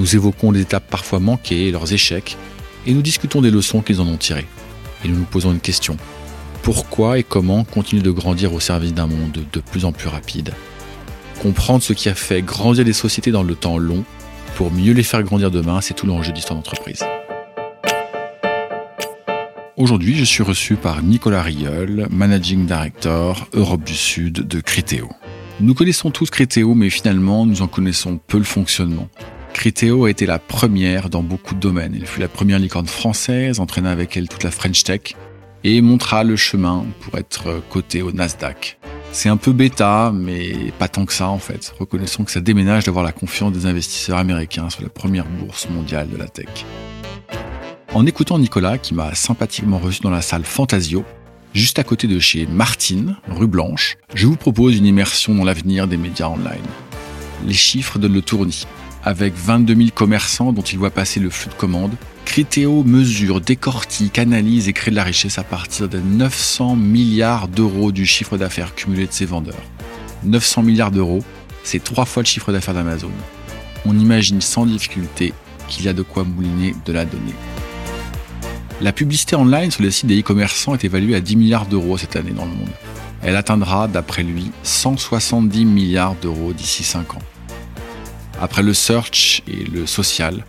nous évoquons les étapes parfois manquées et leurs échecs, et nous discutons des leçons qu'ils en ont tirées. Et nous nous posons une question. Pourquoi et comment continuer de grandir au service d'un monde de plus en plus rapide? Comprendre ce qui a fait grandir les sociétés dans le temps long pour mieux les faire grandir demain, c'est tout l'enjeu d'histoire d'entreprise. Aujourd'hui, je suis reçu par Nicolas Rieul, Managing Director Europe du Sud de Criteo. Nous connaissons tous Criteo, mais finalement, nous en connaissons peu le fonctionnement. Criteo a été la première dans beaucoup de domaines. Elle fut la première licorne française, entraîna avec elle toute la French Tech, et montra le chemin pour être coté au Nasdaq. C'est un peu bêta, mais pas tant que ça en fait. Reconnaissons que ça déménage d'avoir la confiance des investisseurs américains sur la première bourse mondiale de la tech. En écoutant Nicolas, qui m'a sympathiquement reçu dans la salle Fantasio, juste à côté de chez Martine, rue Blanche, je vous propose une immersion dans l'avenir des médias online. Les chiffres donnent le tournis. Avec 22 000 commerçants dont il voit passer le flux de commandes, Criteo mesure, décortique, analyse et crée de la richesse à partir de 900 milliards d'euros du chiffre d'affaires cumulé de ses vendeurs. 900 milliards d'euros, c'est trois fois le chiffre d'affaires d'Amazon. On imagine sans difficulté qu'il y a de quoi mouliner de la donnée. La publicité online sur les sites des e-commerçants est évaluée à 10 milliards d'euros cette année dans le monde. Elle atteindra, d'après lui, 170 milliards d'euros d'ici 5 ans. Après le search et le social,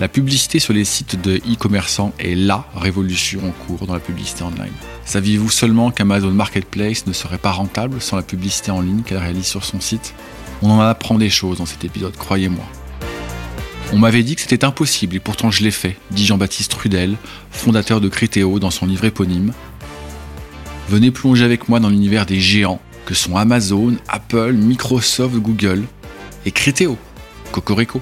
la publicité sur les sites de e-commerçants est LA révolution en cours dans la publicité online. Saviez-vous seulement qu'Amazon Marketplace ne serait pas rentable sans la publicité en ligne qu'elle réalise sur son site? On en apprend des choses dans cet épisode, croyez-moi. On m'avait dit que c'était impossible et pourtant je l'ai fait, dit Jean-Baptiste Rudel, fondateur de Criteo dans son livre éponyme. Venez plonger avec moi dans l'univers des géants que sont Amazon, Apple, Microsoft, Google et Criteo. Cocorico.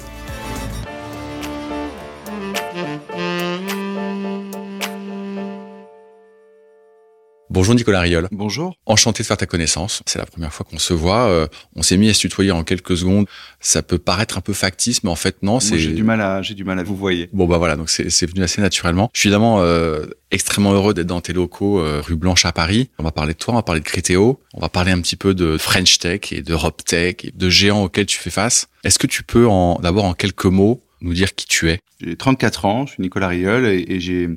Bonjour Nicolas Riol. Bonjour. Enchanté de faire ta connaissance. C'est la première fois qu'on se voit. Euh, on s'est mis à se tutoyer en quelques secondes. Ça peut paraître un peu factice, mais en fait non. C'est j'ai du mal à j'ai du mal à vous voyer. Bon bah voilà, donc c'est venu assez naturellement. Je suis évidemment euh, extrêmement heureux d'être dans tes locaux euh, rue Blanche à Paris. On va parler de toi, on va parler de Criteo, on va parler un petit peu de French Tech et d'Europe Tech et de géants auxquels tu fais face. Est-ce que tu peux en d'abord en quelques mots nous dire qui tu es? J'ai 34 ans, je suis Nicolas Riol et, et j'ai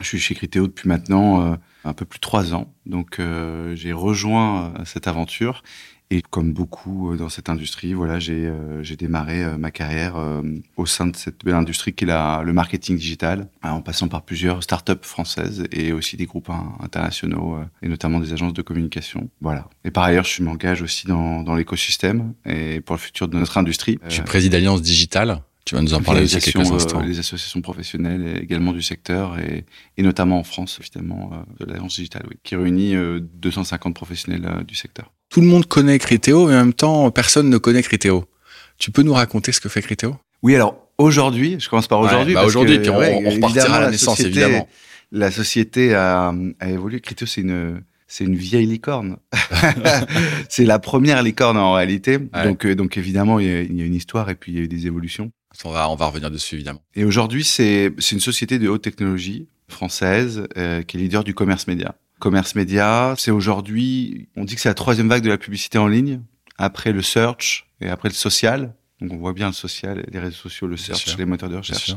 je suis chez Criteo depuis maintenant un peu plus de trois ans. Donc euh, j'ai rejoint euh, cette aventure et comme beaucoup euh, dans cette industrie, voilà, j'ai j'ai démarré ma carrière au sein de cette belle industrie qui est la, le marketing digital, en passant par plusieurs startups françaises et aussi des groupes internationaux et notamment des agences de communication. Voilà. Et par ailleurs, je m'engage aussi dans, dans l'écosystème et pour le futur de notre industrie. Tu présides Alliance Digitale tu vas nous en parler aussi quelques instants. les associations professionnelles également du secteur et, et notamment en France, évidemment, euh, de l'agence digitale, oui, qui réunit 250 euh, professionnels euh, du secteur. Tout le monde connaît Criteo, mais en même temps, personne ne connaît Criteo. Tu peux nous raconter ce que fait Criteo? Oui, alors aujourd'hui, je commence par aujourd'hui. bah aujourd'hui, puis on, on, repartira à la, naissance, évidemment. La société a, a évolué. Criteo, c'est une c'est une vieille licorne. c'est la première licorne en réalité. Donc, donc évidemment, il y, a, une histoire et puis il y a eu des évolutions. On va, on va revenir dessus, évidemment. Et aujourd'hui, c'est une société de haute technologie française euh, qui est leader du commerce média. Commerce média, c'est aujourd'hui, on dit que c'est la troisième vague de la publicité en ligne, après le search et après le social. Donc on voit bien le social, les réseaux sociaux, le search, les moteurs de recherche.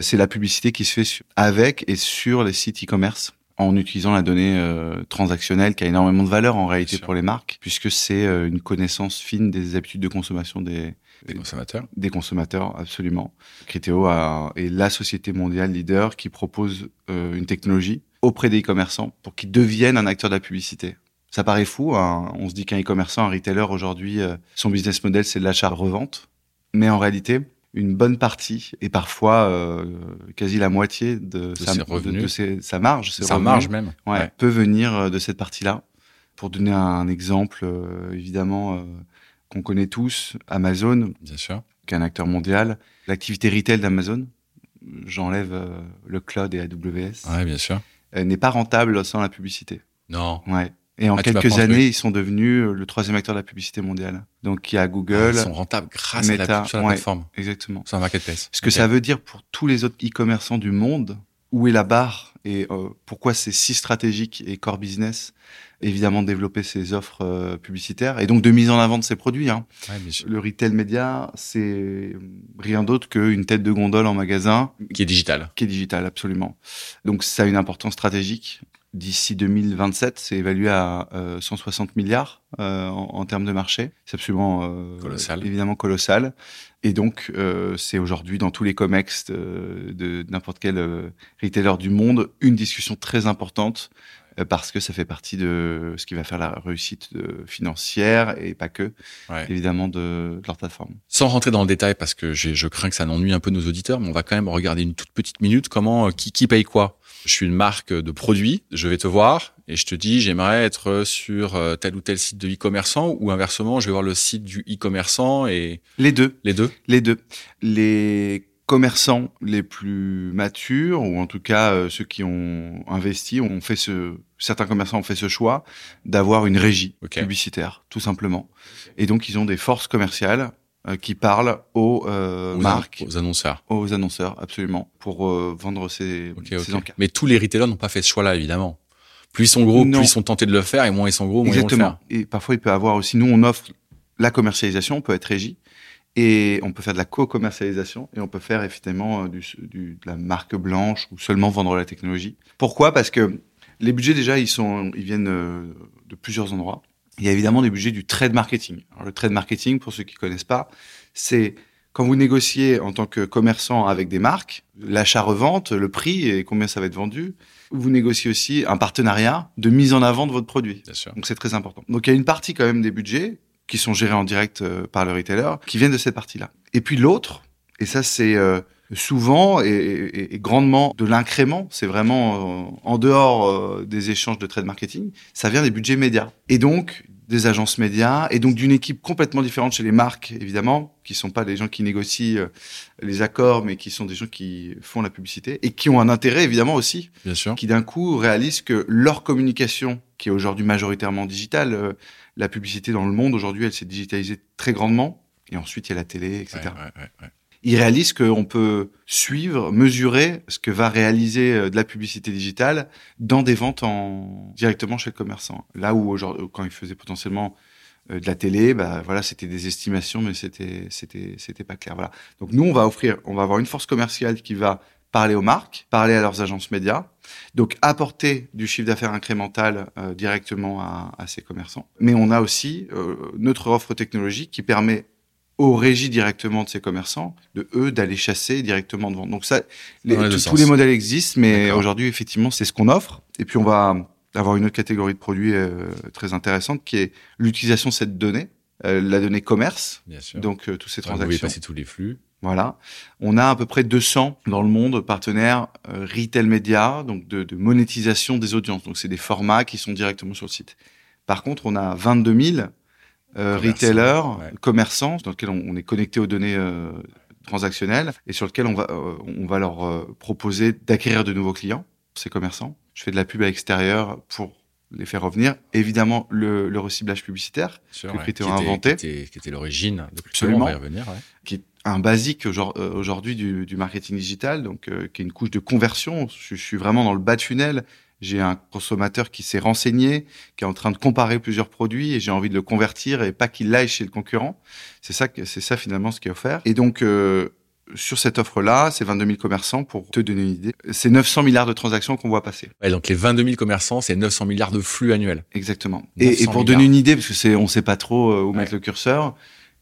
C'est la publicité qui se fait avec et sur les sites e-commerce en utilisant la donnée euh, transactionnelle qui a énormément de valeur en réalité pour les marques, puisque c'est euh, une connaissance fine des habitudes de consommation des, des consommateurs. Des consommateurs, absolument. Criteo a, est la société mondiale leader qui propose euh, une technologie auprès des e-commerçants pour qu'ils deviennent un acteur de la publicité. Ça paraît fou, hein. on se dit qu'un e-commerçant, un retailer aujourd'hui, euh, son business model c'est de l'achat-revente, mais en réalité, une bonne partie et parfois euh, quasi la moitié de, sa, de, ses, sa marge, sa marge même, ouais, peut venir de cette partie-là. Pour donner un exemple, évidemment, qu'on connaît tous, Amazon. Bien sûr. qui est un acteur mondial. L'activité retail d'Amazon, j'enlève euh, le cloud et AWS, Ouais, bien sûr. euh, n'est pas rentable sans la publicité. Non. Ouais. Et en Ah, tu vas quelques prendre, années, oui. ils sont devenus euh, le troisième acteur de la publicité mondiale. Donc il y a Ah, Google, Ils sont rentables grâce à la Meta, pub sur la ouais. plateforme, exactement. sur la marketplace. Ce que Ok. ça veut dire pour tous les autres e-commerçants du monde, où est la barre et euh, pourquoi c'est si stratégique et core business, évidemment de développer ces offres euh, publicitaires et donc de mise en avant de ces produits. Hein. Ouais. Le retail média, c'est rien d'autre qu'une tête de gondole en magasin Qui est digital. qui est digital, absolument. Donc ça a une importance stratégique. D'ici 2027, c'est évalué à euh, 160 milliards euh, en, en termes de marché. C'est absolument euh, Colossal. évidemment colossal. Et donc euh, c'est aujourd'hui dans tous les comex de, de n'importe quel euh, retailer du monde une discussion très importante euh, parce que ça fait partie de ce qui va faire la réussite de- financière et pas que Ouais. évidemment de, de leur plateforme. Sans rentrer dans le détail, parce que je crains que ça n'ennuie un peu nos auditeurs, mais on va quand même regarder une toute petite minute comment euh, qui, qui paye quoi? Je suis une marque de produits, je vais te voir et je te dis j'aimerais être sur euh, tel ou tel site de e-commerçant ou inversement je vais voir le site du e-commerçant et Les deux. les deux? Les deux. Les commerçants les plus matures, ou en tout cas euh, ceux qui ont investi, ont fait ce, certains commerçants ont fait ce choix d'avoir une régie Ok. publicitaire, tout simplement. Et donc ils ont des forces commerciales euh, qui parlent aux euh, aux, marques, aux annonceurs. aux annonceurs, absolument, pour euh, vendre ces, Ok, ces ok. encarts. Mais tous les retailers n'ont pas fait ce choix-là, évidemment. Plus ils sont gros, Non. plus ils sont tentés de le faire, et moins ils sont gros, moins ils vont le Exactement. faire. Et parfois, il peut avoir aussi, nous, on offre la commercialisation, on peut être régie, et on peut faire de la co-commercialisation, et on peut faire effectivement euh, du, du- de la marque blanche ou seulement vendre la technologie. Pourquoi? Parce que les budgets, déjà, ils, sont, ils viennent euh, de plusieurs endroits. Il y a évidemment des budgets du trade marketing. Alors, le trade marketing, pour ceux qui connaissent pas, c'est quand vous négociez en tant que commerçant avec des marques, l'achat-revente, le prix et combien ça va être vendu, vous négociez aussi un partenariat de mise en avant de votre produit. Bien sûr. Donc c'est très important. Donc il y a une partie quand même des budgets qui sont gérés en direct euh, par le retailer, qui viennent de cette partie-là. Et puis l'autre, et ça c'est euh, souvent et, et- et grandement de l'incrément, c'est vraiment euh, en dehors euh, des échanges de trade marketing, ça vient des budgets médias. Et donc des agences médias, et donc d'une équipe complètement différente chez les marques, évidemment, qui sont pas des gens qui négocient euh, les accords, mais qui sont des gens qui font la publicité, et qui ont un intérêt évidemment aussi Bien sûr. qui d'un coup réalisent que leur communication, qui est aujourd'hui majoritairement digitale, la publicité dans le monde aujourd'hui, elle s'est digitalisée très grandement. Et ensuite, il y a la télé, etc. Ouais, ouais. Ils réalisent qu'on peut suivre, mesurer ce que va réaliser euh, de la publicité digitale dans des ventes en directement chez le commerçant. Là où aujourd'hui, quand ils faisaient potentiellement euh, de la télé, bah voilà, c'était des estimations, mais c'était c'était c'était pas clair. Voilà. Donc nous, on va offrir, on va avoir une force commerciale qui va parler aux marques, parler à leurs agences médias, donc apporter du chiffre d'affaires incrémental euh, directement à, à ces commerçants. Mais on a aussi euh, notre offre technologique qui permet aux régies directement de ces commerçants, de eux d'aller chasser directement de vendre. Donc ça, les- tous- les modèles existent, mais aujourd'hui effectivement c'est ce qu'on offre. Et puis on va avoir une autre catégorie de produits euh, très intéressante qui est l'utilisation de cette donnée, euh, la donnée commerce, Bien sûr. donc euh, tous ces Enfin, vous pouvez transactions. passer tous les flux. Voilà. On a à peu près 200 dans le monde partenaires euh, retail média, donc de, de monétisation des audiences. Donc c'est des formats qui sont directement sur le site. Par contre, on a 22 000 euh, retailers, ouais. commerçants, dans lesquels on, on est connecté aux données euh, transactionnelles et sur lesquels on va, on va leur proposer d'acquérir de nouveaux clients, ces commerçants. Je fais de la pub à l'extérieur pour les faire revenir. Évidemment, le, le reciblage publicitaire, Sûr, Que ouais, Criteo qui a inventé. Qui était, qui était l'origine de Absolument. On va y revenir. Ouais. qui est un basique euh, aujourd'hui du, du marketing digital, donc euh, qui est une couche de conversion. Je, je suis vraiment dans le bas de funnel. J'ai un consommateur qui s'est renseigné, qui est en train de comparer plusieurs produits et j'ai envie de le convertir et pas qu'il aille chez le concurrent. C'est ça, c'est ça finalement ce qui est offert. Et donc euh, sur cette offre-là, c'est 22 000 commerçants pour te donner une idée. C'est 900 milliards de transactions qu'on voit passer. Ouais, donc les 22 000 commerçants, c'est 900 milliards de flux annuels. Exactement. Et, et 900 pour milliards. donner une idée, parce que c'est, on sait pas trop euh, où Ouais. mettre le curseur,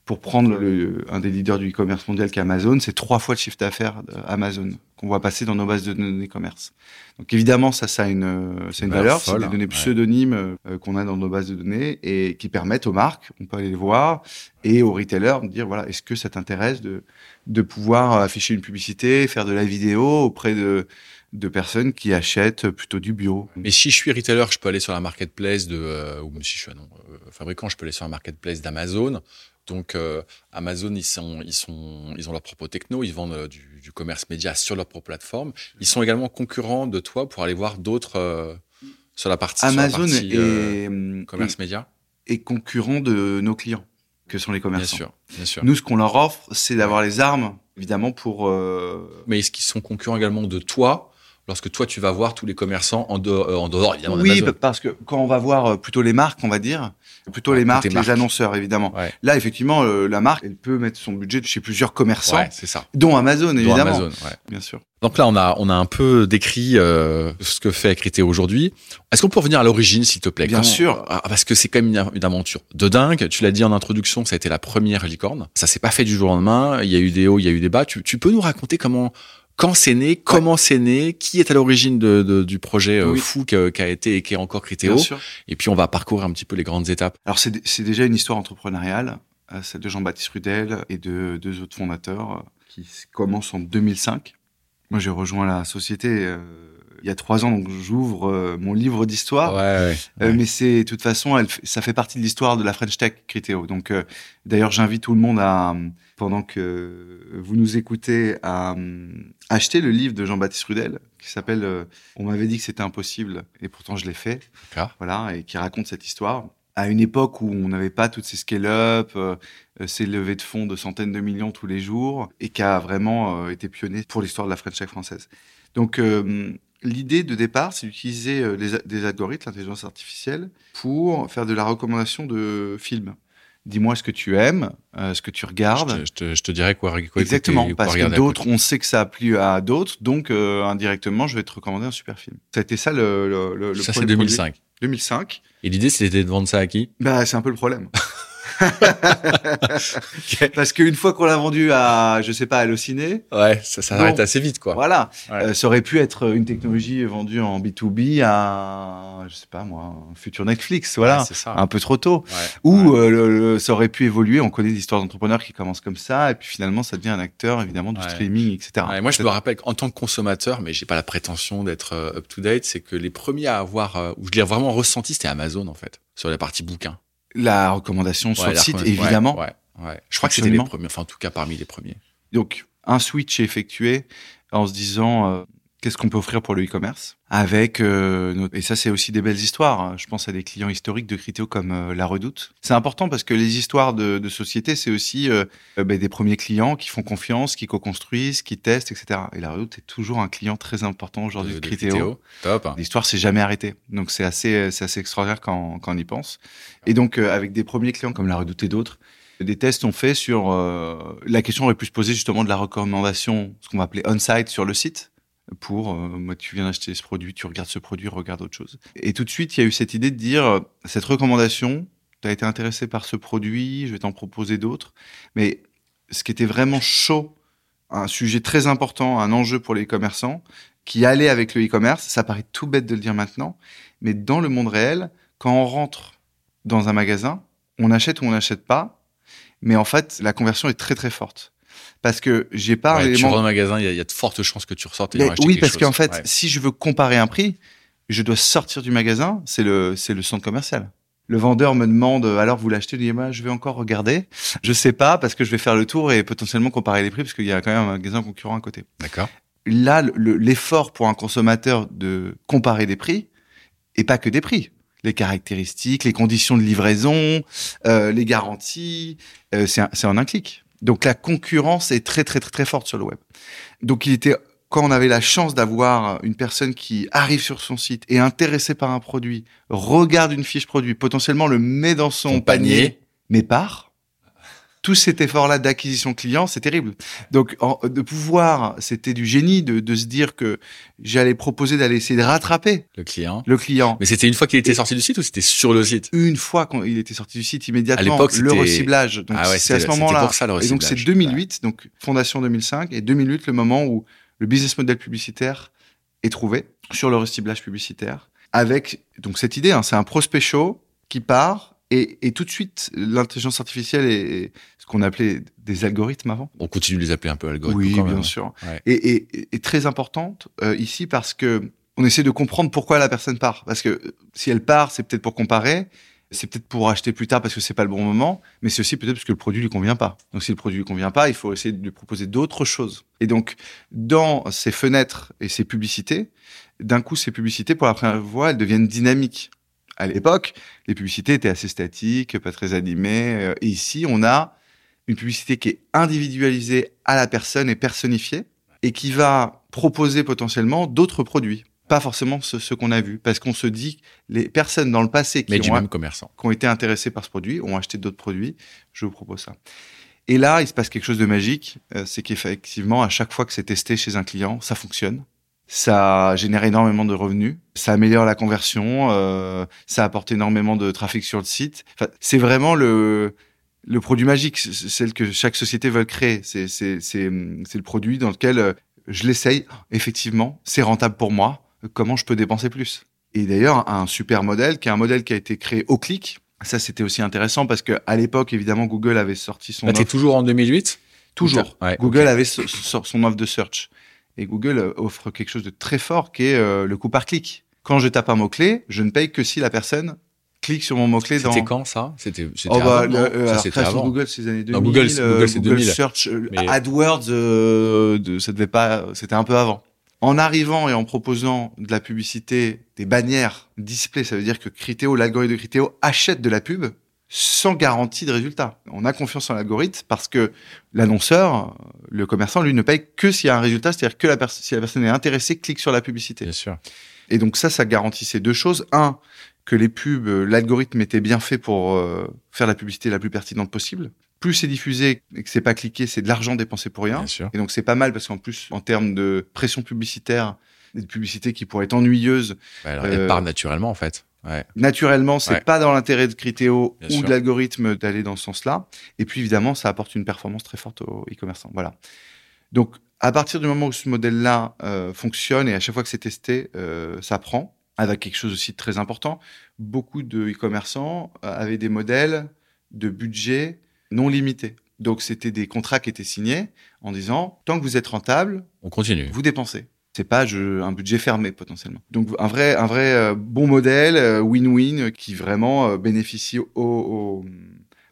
pour prendre le, un des leaders du e-commerce mondial qui est Amazon, c'est trois fois le chiffre d'affaires d'Amazon qu'on voit passer dans nos bases de données commerce. Donc évidemment, ça, ça a une, euh, c'est une valeur c'est des données ouais. pseudonymes euh, qu'on a dans nos bases de données et qui permettent aux marques, on peut aller les voir, et aux retailers de dire voilà, est-ce que ça t'intéresse de de pouvoir afficher une publicité, faire de la vidéo auprès de de personnes qui achètent plutôt du bio? Mais si je suis retailer, je peux aller sur la marketplace de, euh, ou si je suis non, euh, fabricant, je peux aller sur la marketplace d'Amazon Donc euh, Amazon, ils sont, ils sont, ils ont leur propre techno, ils vendent euh, du, du, commerce média sur leur propre plateforme. Ils sont également concurrents de toi pour aller voir d'autres euh, sur la partie Amazon sur la partie, est, euh, commerce média. est concurrent de nos clients, que sont les Bien commerçants. sûr, bien sûr. Nous, ce qu'on leur offre, c'est d'avoir les armes, évidemment, pour euh, Mais est-ce qu'ils sont concurrents également de toi lorsque toi tu vas voir tous les commerçants en dehors, euh, en dehors évidemment oui, parce que quand on va voir euh, plutôt les marques, on va dire, plutôt les marques, les annonceurs, évidemment. Ouais, Là, effectivement, euh, la marque, elle peut mettre son budget chez plusieurs commerçants, ouais c'est ça. dont Amazon, Dont évidemment. Amazon, ouais. Bien sûr. Donc là, on a, on a un peu décrit euh, ce que fait Criteo aujourd'hui. Est-ce qu'on peut revenir à l'origine, s'il te plaît? Bien Comment- sûr. Ah, Parce que c'est quand même une, une aventure de dingue. Tu l'as dit en introduction, ça a été la première licorne. Ça s'est pas fait du jour au lendemain. Il y a eu des hauts, il y a eu des bas. Tu, tu peux nous raconter comment, quand c'est né, comment c'est né, qui est à l'origine de, de- du projet euh, Oui. fou qu'a qu'a été et qui est encore sûr. Et puis on va parcourir un petit peu les grandes étapes. Alors, c'est déjà une histoire entrepreneuriale, euh, celle de Jean-Baptiste Rudel et de deux autres fondateurs, euh, qui commence en 2005. Moi, j'ai rejoint la société euh, il y a trois ans, donc j'ouvre euh, mon livre d'histoire. ouais. Euh, mais c'est, de toute façon, elle, ça fait partie de l'histoire de la French Tech Criteo. Donc, d'ailleurs, j'invite tout le monde à, pendant que vous nous écoutez, à euh, acheter le livre de Jean-Baptiste Rudel, qui s'appelle euh, On m'avait dit que c'était impossible, et pourtant je l'ai fait. D'accord. Voilà, et qui raconte cette histoire. À une époque où on n'avait pas toutes ces scale-up, euh, ces levées de fonds de centaines de millions tous les jours, et qui a vraiment euh, été pionnier pour l'histoire de la French Tech française. Donc, euh, l'idée de départ, c'est d'utiliser des algorithmes, l'intelligence artificielle, pour faire de la recommandation de films. Dis-moi ce que tu aimes, euh, ce que tu Je regardes. te, je, te, je te dirais quoi, quoi écouter Exactement, et quoi parce que d'autres, on sait que ça a plu à d'autres, donc euh, indirectement, je vais te recommander un super film. Ça a été ça le, le. Ça, c'est premier 2005. produit. 2005. Et l'idée, c'était de vendre ça à qui? Bah, c'est un peu le problème. Parce qu'une fois qu'on l'a vendu à, je sais pas, à Allociné, Ouais, ça, ça Bon. arrête assez vite, quoi. voilà, Ouais. Euh, ça aurait pu être une technologie vendue en B2B à, je sais pas moi, un futur Netflix, voilà, Ouais, c'est ça. un peu trop tôt. Ouais. Ou euh, le- le- ça aurait pu évoluer. On connaît des histoires d'entrepreneurs qui commencent comme ça, et puis finalement, ça devient un acteur évidemment du streaming, etc. Ouais, moi, je me rappelle qu'en tant que consommateur, mais j'ai pas la prétention d'être euh, up to date, c'est que les premiers à avoir, euh, où je l'ai vraiment ressenti, c'était Amazon en fait, sur la partie bouquin. La recommandation sur Ouais, le site, évidemment. Ouais. Je crois que c'était les premiers, enfin en tout cas parmi les premiers. Donc, un switch est effectué en se disant euh, qu'est-ce qu'on peut offrir pour le e-commerce avec euh, notre- et ça c'est aussi des belles histoires. hein. Je pense à des clients historiques de Criteo comme euh, La Redoute. C'est important parce que les histoires de, de société c'est aussi euh, ben, des premiers clients qui font confiance, qui co-construisent, qui testent, etc. Et La Redoute est toujours un client très important aujourd'hui de, de Criteo. Top. L'histoire s'est jamais arrêtée. Donc c'est assez, c'est assez extraordinaire quand, quand on y pense. Et donc avec des premiers clients comme la Redoute et d'autres, des tests ont fait sur euh, la question aurait pu se poser justement de la recommandation, ce qu'on va appeler on-site sur le site. Pour, euh, moi, tu viens d'acheter ce produit, tu regardes ce produit, regarde autre chose. Et tout de suite, il y a eu cette idée de dire, euh, cette recommandation, tu as été intéressé par ce produit, je vais t'en proposer d'autres. Mais ce qui était vraiment chaud, un sujet très important, un enjeu pour les commerçants, qui allait avec le e-commerce, ça paraît tout bête de le dire maintenant, mais dans le monde réel, quand on rentre dans un magasin, on achète ou on n'achète pas, mais en fait, la conversion est très très forte. Parce que j'ai pas Ouais, tu rentres le magasin, il y, a- il y a de fortes chances que tu ressortes et oui, parce qu'en fait, Ouais. si je veux comparer un prix, je dois sortir du magasin, c'est le, c'est le centre commercial. Le vendeur me demande, alors vous l'achetez, je dis, bah, je vais encore regarder. Je sais pas, parce que je vais faire le tour et potentiellement comparer les prix, parce qu'il y a quand même un magasin concurrent à côté. D'accord. Là, le- le- l'effort pour un consommateur de comparer des prix, et pas que des prix. Les caractéristiques, les conditions de livraison, euh, les garanties, euh, c'est en un clic. Donc la concurrence est très très très très forte sur le web. Donc il était quand on avait la chance d'avoir une personne qui arrive sur son site et intéressée par un produit, regarde une fiche produit, potentiellement le met dans son panier, panier. mais part. Tout cet effort-là d'acquisition client, c'est terrible. Donc, en- de pouvoir, c'était du génie de, de se dire que j'allais proposer d'aller essayer de rattraper Le client. le client. Mais c'était une fois qu'il était Et- sorti du site ou c'était sur le site? Une fois qu'il était sorti du site, immédiatement, À l'époque, le reciblage. Donc, Ah ouais, c'est à ce moment-là. pour ça, le Et donc, c'est reciblage. 2008, donc fondation 2005, et 2008, le moment où le business model publicitaire est trouvé sur le reciblage publicitaire, avec donc cette idée, hein, c'est un prospect chaud qui part, et, et tout de suite, l'intelligence artificielle et ce qu'on appelait des algorithmes avant, On continue de les appeler un peu algorithmes. oui, quand même. bien sûr. Ouais. Et, et- et très importante euh, ici parce que on essaie de comprendre pourquoi la personne part. Parce que euh, si elle part, c'est peut-être pour comparer, c'est peut-être pour acheter plus tard parce que c'est pas le bon moment, mais c'est aussi peut-être parce que le produit lui convient pas. Donc si le produit lui convient pas, il faut essayer de lui proposer d'autres choses. Et donc dans ces fenêtres et ces publicités, d'un coup ces publicités pour la première fois, elles deviennent dynamiques. À l'époque, les publicités étaient assez statiques, pas très animées. euh, Et ici, on a une publicité qui est individualisée à la personne et personnifiée et qui va proposer potentiellement d'autres produits. Pas forcément ce, ce qu'on a vu, parce qu'on se dit les personnes dans le passé qui ont, même commerçant. qui ont été intéressés par ce produit ont acheté d'autres produits. Je vous propose ça. Et là, il se passe quelque chose de magique, euh, c'est qu'effectivement, à chaque fois que c'est testé chez un client, ça fonctionne. Ça génère énormément de revenus, ça améliore la conversion, euh, ça apporte énormément de trafic sur le site. Enfin, c'est vraiment le le produit magique, celle que chaque société veut créer. C'est c'est c'est c'est le produit dans lequel euh, je l'essaye. Effectivement, c'est rentable pour moi. Comment je peux dépenser plus? Et d'ailleurs, un super modèle qui est un modèle qui a été créé au clic. Ça, c'était aussi intéressant parce que à l'époque, évidemment, Google avait sorti son Là, t'es offre. toujours en 2008 Toujours. Ouais, Google avait so- so- son offre de search. Et Google euh, offre quelque chose de très fort qui est euh, le coût par clic. Quand je tape un mot-clé, je ne paye que si la personne clique sur mon mot-clé dans... C'était quand ça? C'était Oh bah, avant, euh. Google, c'est les années 2000. Non, Google, c'est- euh, Google, c'est 2000. Search, Mais- AdWords, euh, de, ça devait pas, c'était un peu avant. En arrivant et en proposant de la publicité, des bannières display, ça veut dire que Criteo, l'algorithme de Criteo achète de la pub sans garantie de résultat. On a confiance en l'algorithme parce que l'annonceur, le commerçant, lui, ne paye que s'il y a un résultat, c'est-à-dire que la si la personne est intéressée, clique sur la publicité. Bien sûr. Et donc ça, ça garantissait deux choses. Un, que les pubs, euh, l'algorithme était bien fait pour euh, faire la publicité la plus pertinente possible. Plus c'est diffusé et que c'est pas cliqué, c'est de l'argent dépensé pour rien. Bien sûr. Et donc c'est pas mal parce qu'en plus, en termes de pression publicitaire, des publicités qui pourraient être ennuyeuses, alors, Elle Euh, part naturellement, en fait. Ouais. naturellement, c'est Ouais. pas dans l'intérêt de Criteo Bien ou sûr. de l'algorithme d'aller dans ce sens-là. Et puis évidemment, ça apporte une performance très forte aux e-commerçants. Voilà. Donc à partir du moment où ce modèle-là euh, fonctionne et à chaque fois que c'est testé, euh, ça prend. Avec quelque chose aussi de très important, beaucoup de e-commerçants euh, avaient des modèles de budget non limités. Donc c'était des contrats qui étaient signés en disant tant que vous êtes rentable, On continue. vous dépensez. C'est pas je, un budget fermé potentiellement. Donc un vrai, un vrai euh, bon modèle euh, win-win euh, qui vraiment bénéficie au, au-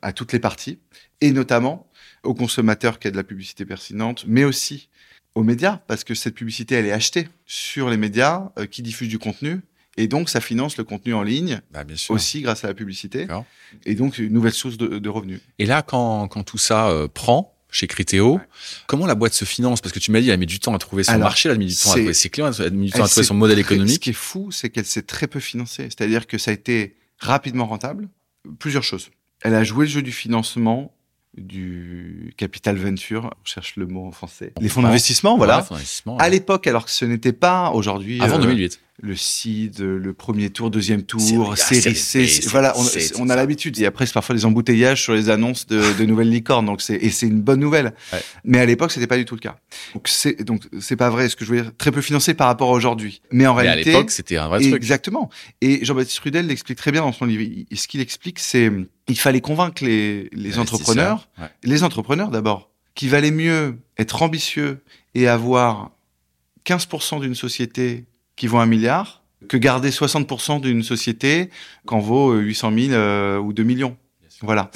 à toutes les parties et notamment aux consommateurs qui a de la publicité pertinente, mais aussi aux médias parce que cette publicité elle est achetée sur les médias qui diffusent du contenu et donc ça finance le contenu en ligne Bah, bien sûr. aussi grâce à la publicité et donc une nouvelle source de, de revenus. Et là, quand, quand tout ça euh, prend chez Criteo, Ouais. comment la boîte se finance? Parce que tu m'as dit, elle a mis du temps à trouver son Alors, marché, elle a mis du temps à trouver ses clients, elle a mis du temps Elle à trouver son modèle Ce économique. qui est fou, c'est qu'elle s'est très peu financée. C'est-à-dire que ça a été rapidement rentable. Plusieurs choses. Elle a joué le jeu du financement, du capital venture, on cherche le mot en français. Les fonds d'investissement, voilà. Ouais, fonds d'investissement, À l'époque, alors que ce n'était pas aujourd'hui Avant euh, 2008. Le seed, le premier tour, deuxième tour, Série A, série C, voilà, on, on a l'habitude. Il y a presque parfois des embouteillages sur les annonces de, de nouvelles licornes, donc c'est et c'est une bonne nouvelle. Ouais. Mais à l'époque, c'était pas du tout le cas. Donc c'est donc c'est pas vrai. Ce que je veux dire, très peu financé par rapport à aujourd'hui. Mais en Mais à réalité, l'époque, c'était un vrai truc. Exactement. Et Jean-Baptiste Rudel l'explique très bien dans son livre. Il- Ce qu'il explique, c'est il fallait convaincre les, les entrepreneurs, Ouais. les entrepreneurs d'abord, qu'il valait mieux être ambitieux et avoir 15% d'une société qui vaut un milliard que garder 60% d'une société qu'en vaut euh, 800 000 euh, ou 2 millions. Voilà.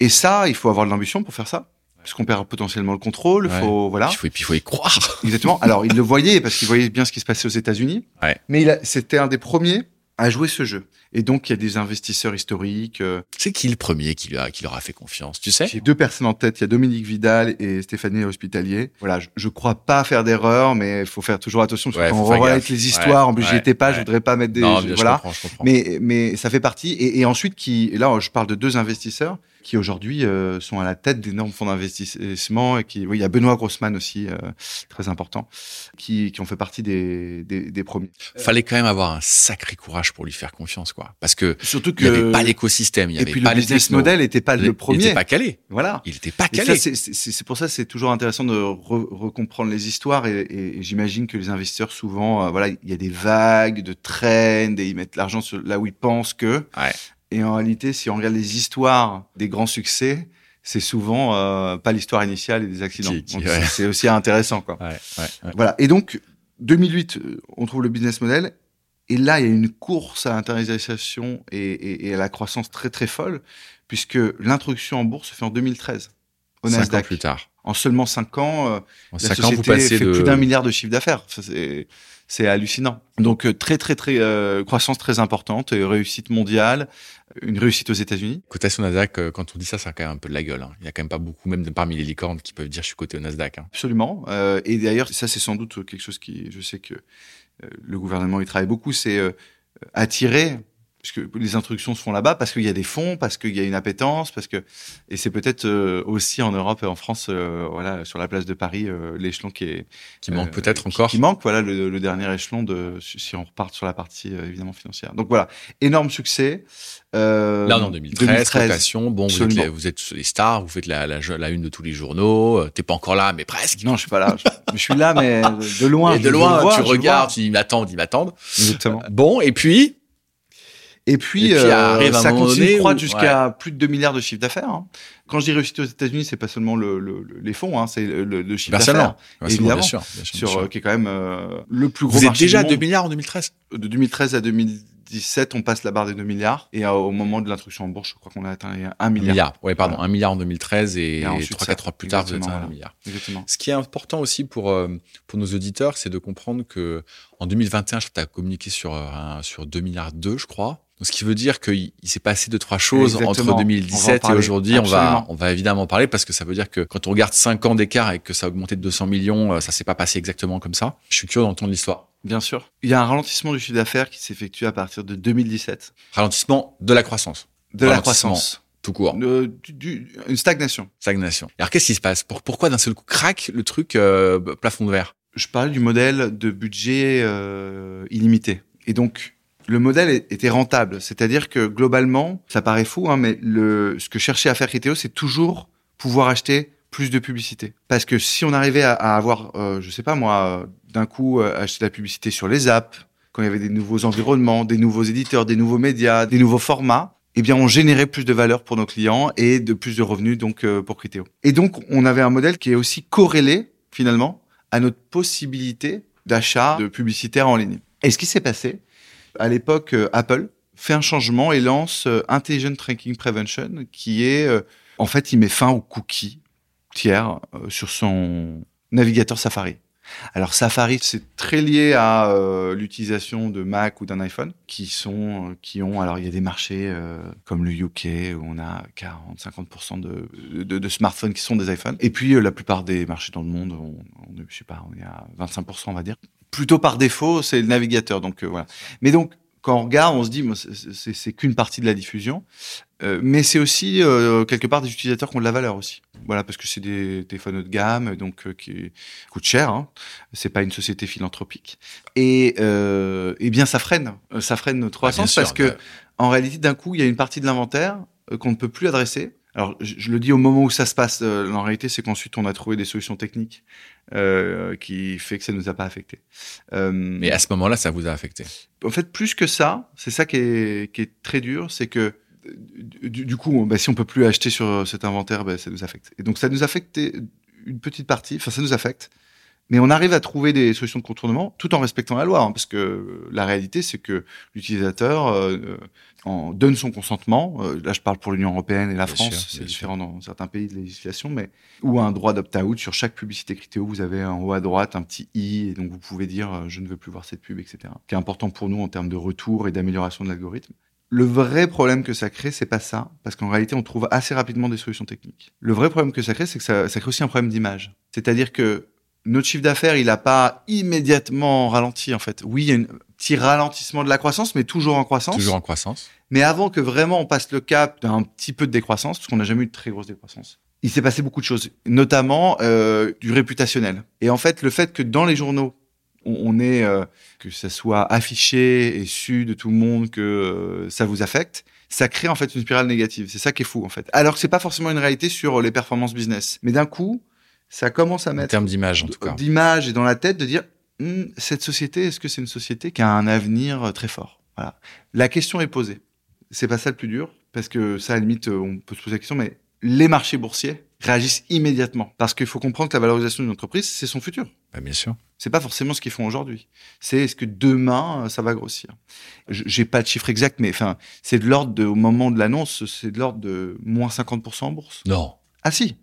Et ça, il faut avoir de l'ambition pour faire ça. Parce qu'on perd potentiellement le contrôle, Ouais. faut, voilà. Il faut, et puis il faut y croire. Exactement. Alors, il le voyait parce qu'il voyait bien ce qui se passait aux États-Unis. Ouais. Mais c'était un des premiers à jouer ce jeu. Et donc, il y a des investisseurs historiques. euh, C'est qui le premier qui, lui a, qui leur a fait confiance Tu sais? J'ai deux personnes en tête. Il y a Dominique Vidal et Stéphanie Hospitalier. Voilà, je, je crois pas faire d'erreur, mais il faut faire toujours attention parce Ouais, que quand faut on faire relate les histoires, en plus, Ouais, j'y étais pas, je ouais. voudrais pas mettre des, Non, je- bien, voilà. je comprends, je comprends. Mais, mais ça fait partie. Et, et ensuite, qui, et là, je parle de deux investisseurs qui aujourd'hui euh, sont à la tête d'énormes fonds d'investissement et qui, oui, il y a Benoît Grossman aussi, euh, très important, qui, qui ont fait partie des, des, des premiers. Fallait quand même avoir un sacré courage pour lui faire confiance, quoi. Parce que Surtout il n'y avait pas l'écosystème, il y et avait puis pas le business model n'était pas le, Il premier. était pas calé. Voilà. Il était pas Et calé. c'est- pour ça que c'est toujours intéressant de re- recomprendre les histoires et, et- et j'imagine que les investisseurs souvent, euh, voilà, il y a des vagues de trends et ils mettent l'argent là où ils pensent que. Ouais. Et en réalité, si on regarde les histoires des grands succès, c'est souvent euh, pas l'histoire initiale et des accidents. Ouais. c'est- aussi intéressant, quoi. Ouais. Voilà. Et donc, 2008, euh, on trouve le business model. Et là, il y a une course à l'internalisation et, et, à la croissance très très folle, puisque l'introduction en bourse se fait en 2013 au Nasdaq. Ans plus tard. En seulement cinq ans, euh, la société ans, vous passez fait plus d'un milliard de chiffre d'affaires. C'est hallucinant. Donc euh, très très très euh, croissance très importante, réussite mondiale, une réussite aux États-Unis. Cotation Nasdaq, euh, quand on dit ça, ça a quand même un peu de la gueule. Hein. Il y a quand même pas beaucoup, même parmi les licornes, qui peuvent dire je suis coté au Nasdaq. Hein. Absolument. Euh, et d'ailleurs, ça c'est sans doute quelque chose qui, je sais que le gouvernement y travaille beaucoup, c'est attirer puisque les introductions se font là-bas parce qu'il y a des fonds, parce qu'il y a une appétence, parce que et c'est peut-être euh, aussi en Europe et en France, euh, voilà, sur la place de Paris, euh, l'échelon qui est qui manque peut-être encore, qui, manque, voilà, le, dernier échelon de si on repart sur la partie évidemment financière. Donc voilà, énorme succès. Là, en 2013, 2013 bon, vous êtes, les, vous êtes, les, stars, vous faites la, la, la une de tous les journaux. T'es pas encore là, mais presque. Non, je suis pas là. je, suis là, mais de loin. Et de loin, tu regardes, tu m'attends, ils m'attendent. Exactement. Bon, et puis et puis, euh, ça continue de croître jusqu'à plus de 2 milliards de chiffre d'affaires. Hein. Quand je dis réussite aux États-Unis, c'est pas seulement le, le, les fonds, hein, c'est le, le, chiffre d'affaires, évidemment, bien sûr, bien sûr, sur, euh, qui est quand même euh, le plus gros Vous êtes déjà à 2 milliards en 2013 De 2013 à 2017, on passe la barre des 2 milliards. Et au moment de l'introduction en bourse, je crois qu'on a atteint 1 milliard. milliard. Oui, pardon, 1 milliard en 2013 et, 3-4 ans plus tard, vous êtes à 1 milliard. Exactement. Ce qui est important aussi pour, pour nos auditeurs, c'est de comprendre que en 2021, je t'ai communiqué sur, un, sur 2 milliards 2, je crois. Donc, ce qui veut dire qu'il s'est passé deux trois choses entre 2017 et aujourd'hui. On va on va évidemment parler parce que ça veut dire que quand on regarde cinq ans d'écart et que ça a augmenté de 200 millions, euh, ça s'est pas passé exactement comme ça. Je suis curieux d'entendre l'histoire. Bien sûr. Il y a un ralentissement du chiffre d'affaires qui s'effectue à partir de 2017. Ralentissement de la croissance. De la croissance. Tout court. Euh, du, une stagnation. Stagnation. Alors qu'est-ce qui se passe? Pourquoi d'un seul coup craque le truc euh, plafond de verre? Je parlais du modèle de budget euh, illimité. Et donc le modèle était rentable. C'est-à-dire que globalement, ça paraît fou, hein, mais le, ce que cherchait à faire Criteo, c'est toujours pouvoir acheter plus de publicité. Parce que si on arrivait à, avoir, euh, je sais pas moi, d'un coup euh, acheter de la publicité sur les apps, quand il y avait des nouveaux environnements, des nouveaux éditeurs, des nouveaux médias, des nouveaux formats, eh bien, on générait plus de valeur pour nos clients et de plus de revenus donc euh, pour Criteo. Et donc, on avait un modèle qui est aussi corrélé finalement à notre possibilité d'achat de publicitaires en ligne. Et ce qui s'est passé, à l'époque, euh, Apple fait un changement et lance euh, Intelligent Tracking Prevention, qui est, euh, en fait, il met fin aux cookies tiers sur son navigateur Safari. Alors Safari, c'est très lié à l'utilisation de Mac ou d'un iPhone, qui sont, qui ont, alors il y a des marchés comme le UK où on a 40-50% de, smartphones qui sont des iPhones, et puis la plupart des marchés dans le monde, on, on, sais pas, on est à 25% on va dire, plutôt par défaut, c'est le navigateur. Donc euh, voilà. Mais donc quand on regarde, on se dit, c'est qu'une partie de la diffusion, euh, mais c'est aussi euh, quelque part des utilisateurs qui ont de la valeur aussi. Voilà, parce que c'est des téléphones haut de gamme, donc qui coûtent cher. Hein. C'est pas une société philanthropique. Et eh bien, ça freine, ça freine notre ah, croissance parce que en réalité, d'un coup, il y a une partie de l'inventaire qu'on ne peut plus adresser alors, je, le dis au moment où ça se passe. Euh, en réalité, c'est qu'ensuite on a trouvé des solutions techniques euh, qui fait que ça nous a pas affecté. Euh, Mais à ce moment-là, ça vous a affecté? En fait, plus que ça, c'est ça qui est, qui est très dur, c'est que du, coup, bah, si on peut plus acheter sur cet inventaire, bah, ça nous affecte. Et donc, ça nous affecte une petite partie. Enfin, ça nous affecte. Mais on arrive à trouver des solutions de contournement tout en respectant la loi, hein, parce que la réalité, c'est que l'utilisateur euh, donne son consentement. Euh, là, je parle pour l'Union européenne et la France, c'est différent dans certains pays de législation, mais ou un droit d'opt-out sur chaque publicité Criteo, vous avez en haut à droite un petit i, et donc vous pouvez dire euh, je ne veux plus voir cette pub, etc. Qui est important pour nous en termes de retour et d'amélioration de l'algorithme. Le vrai problème que ça crée, c'est pas ça, parce qu'en réalité, on trouve assez rapidement des solutions techniques. Le vrai problème que ça crée, c'est que ça, ça crée aussi un problème d'image. C'est-à-dire que notre chiffre d'affaires, il n'a pas immédiatement ralenti en fait. Oui, il y a un petit ralentissement de la croissance, mais toujours en croissance. Toujours en croissance. Mais avant que vraiment on passe le cap d'un petit peu de décroissance, parce qu'on n'a jamais eu de très grosse décroissance, il s'est passé beaucoup de choses, notamment euh, du réputationnel. Et en fait, le fait que dans les journaux, on, est euh, que ça soit affiché et su de tout le monde que euh, ça vous affecte, ça crée en fait une spirale négative. C'est ça qui est fou en fait. Alors que c'est pas forcément une réalité sur les performances business, mais d'un coup ça commence à mettre. En termes d'image, en tout cas. D'image et dans la tête de dire, hum, cette société, est-ce que c'est une société qui a un avenir euh, très fort? Voilà. La question est posée. C'est pas ça le plus dur, parce que ça, à la limite, euh, on peut se poser la question, mais les marchés boursiers réagissent immédiatement. Parce qu'il faut comprendre que la valorisation d'une entreprise, c'est son futur. Bah, bien sûr. C'est pas forcément ce qu'ils font aujourd'hui. C'est est-ce que demain euh, ça va grossir? J'ai pas de chiffre exact, mais enfin, c'est de l'ordre de, au moment de l'annonce, c'est de l'ordre de moins 50% en bourse? Non. Ah si,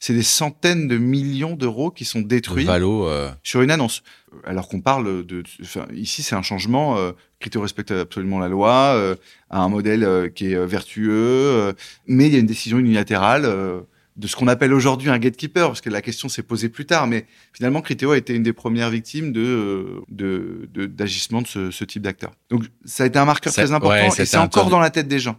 c'est des centaines de millions d'euros qui sont détruits Valo, euh, sur une annonce. Alors qu'on parle de, enfin, ici c'est un changement. Euh, Crypto respecte absolument la loi, euh, a un modèle euh, qui est euh, vertueux, euh, mais il y a une décision unilatérale. euh, de ce qu'on appelle aujourd'hui un gatekeeper, parce que la question s'est posée plus tard, mais finalement, Criteo a été une des premières victimes de euh, de- de- d'agissement de, ce, ce type d'acteur. Donc, ça a été un marqueur Ça- très important, ouais, et c'est encore dans la tête des gens.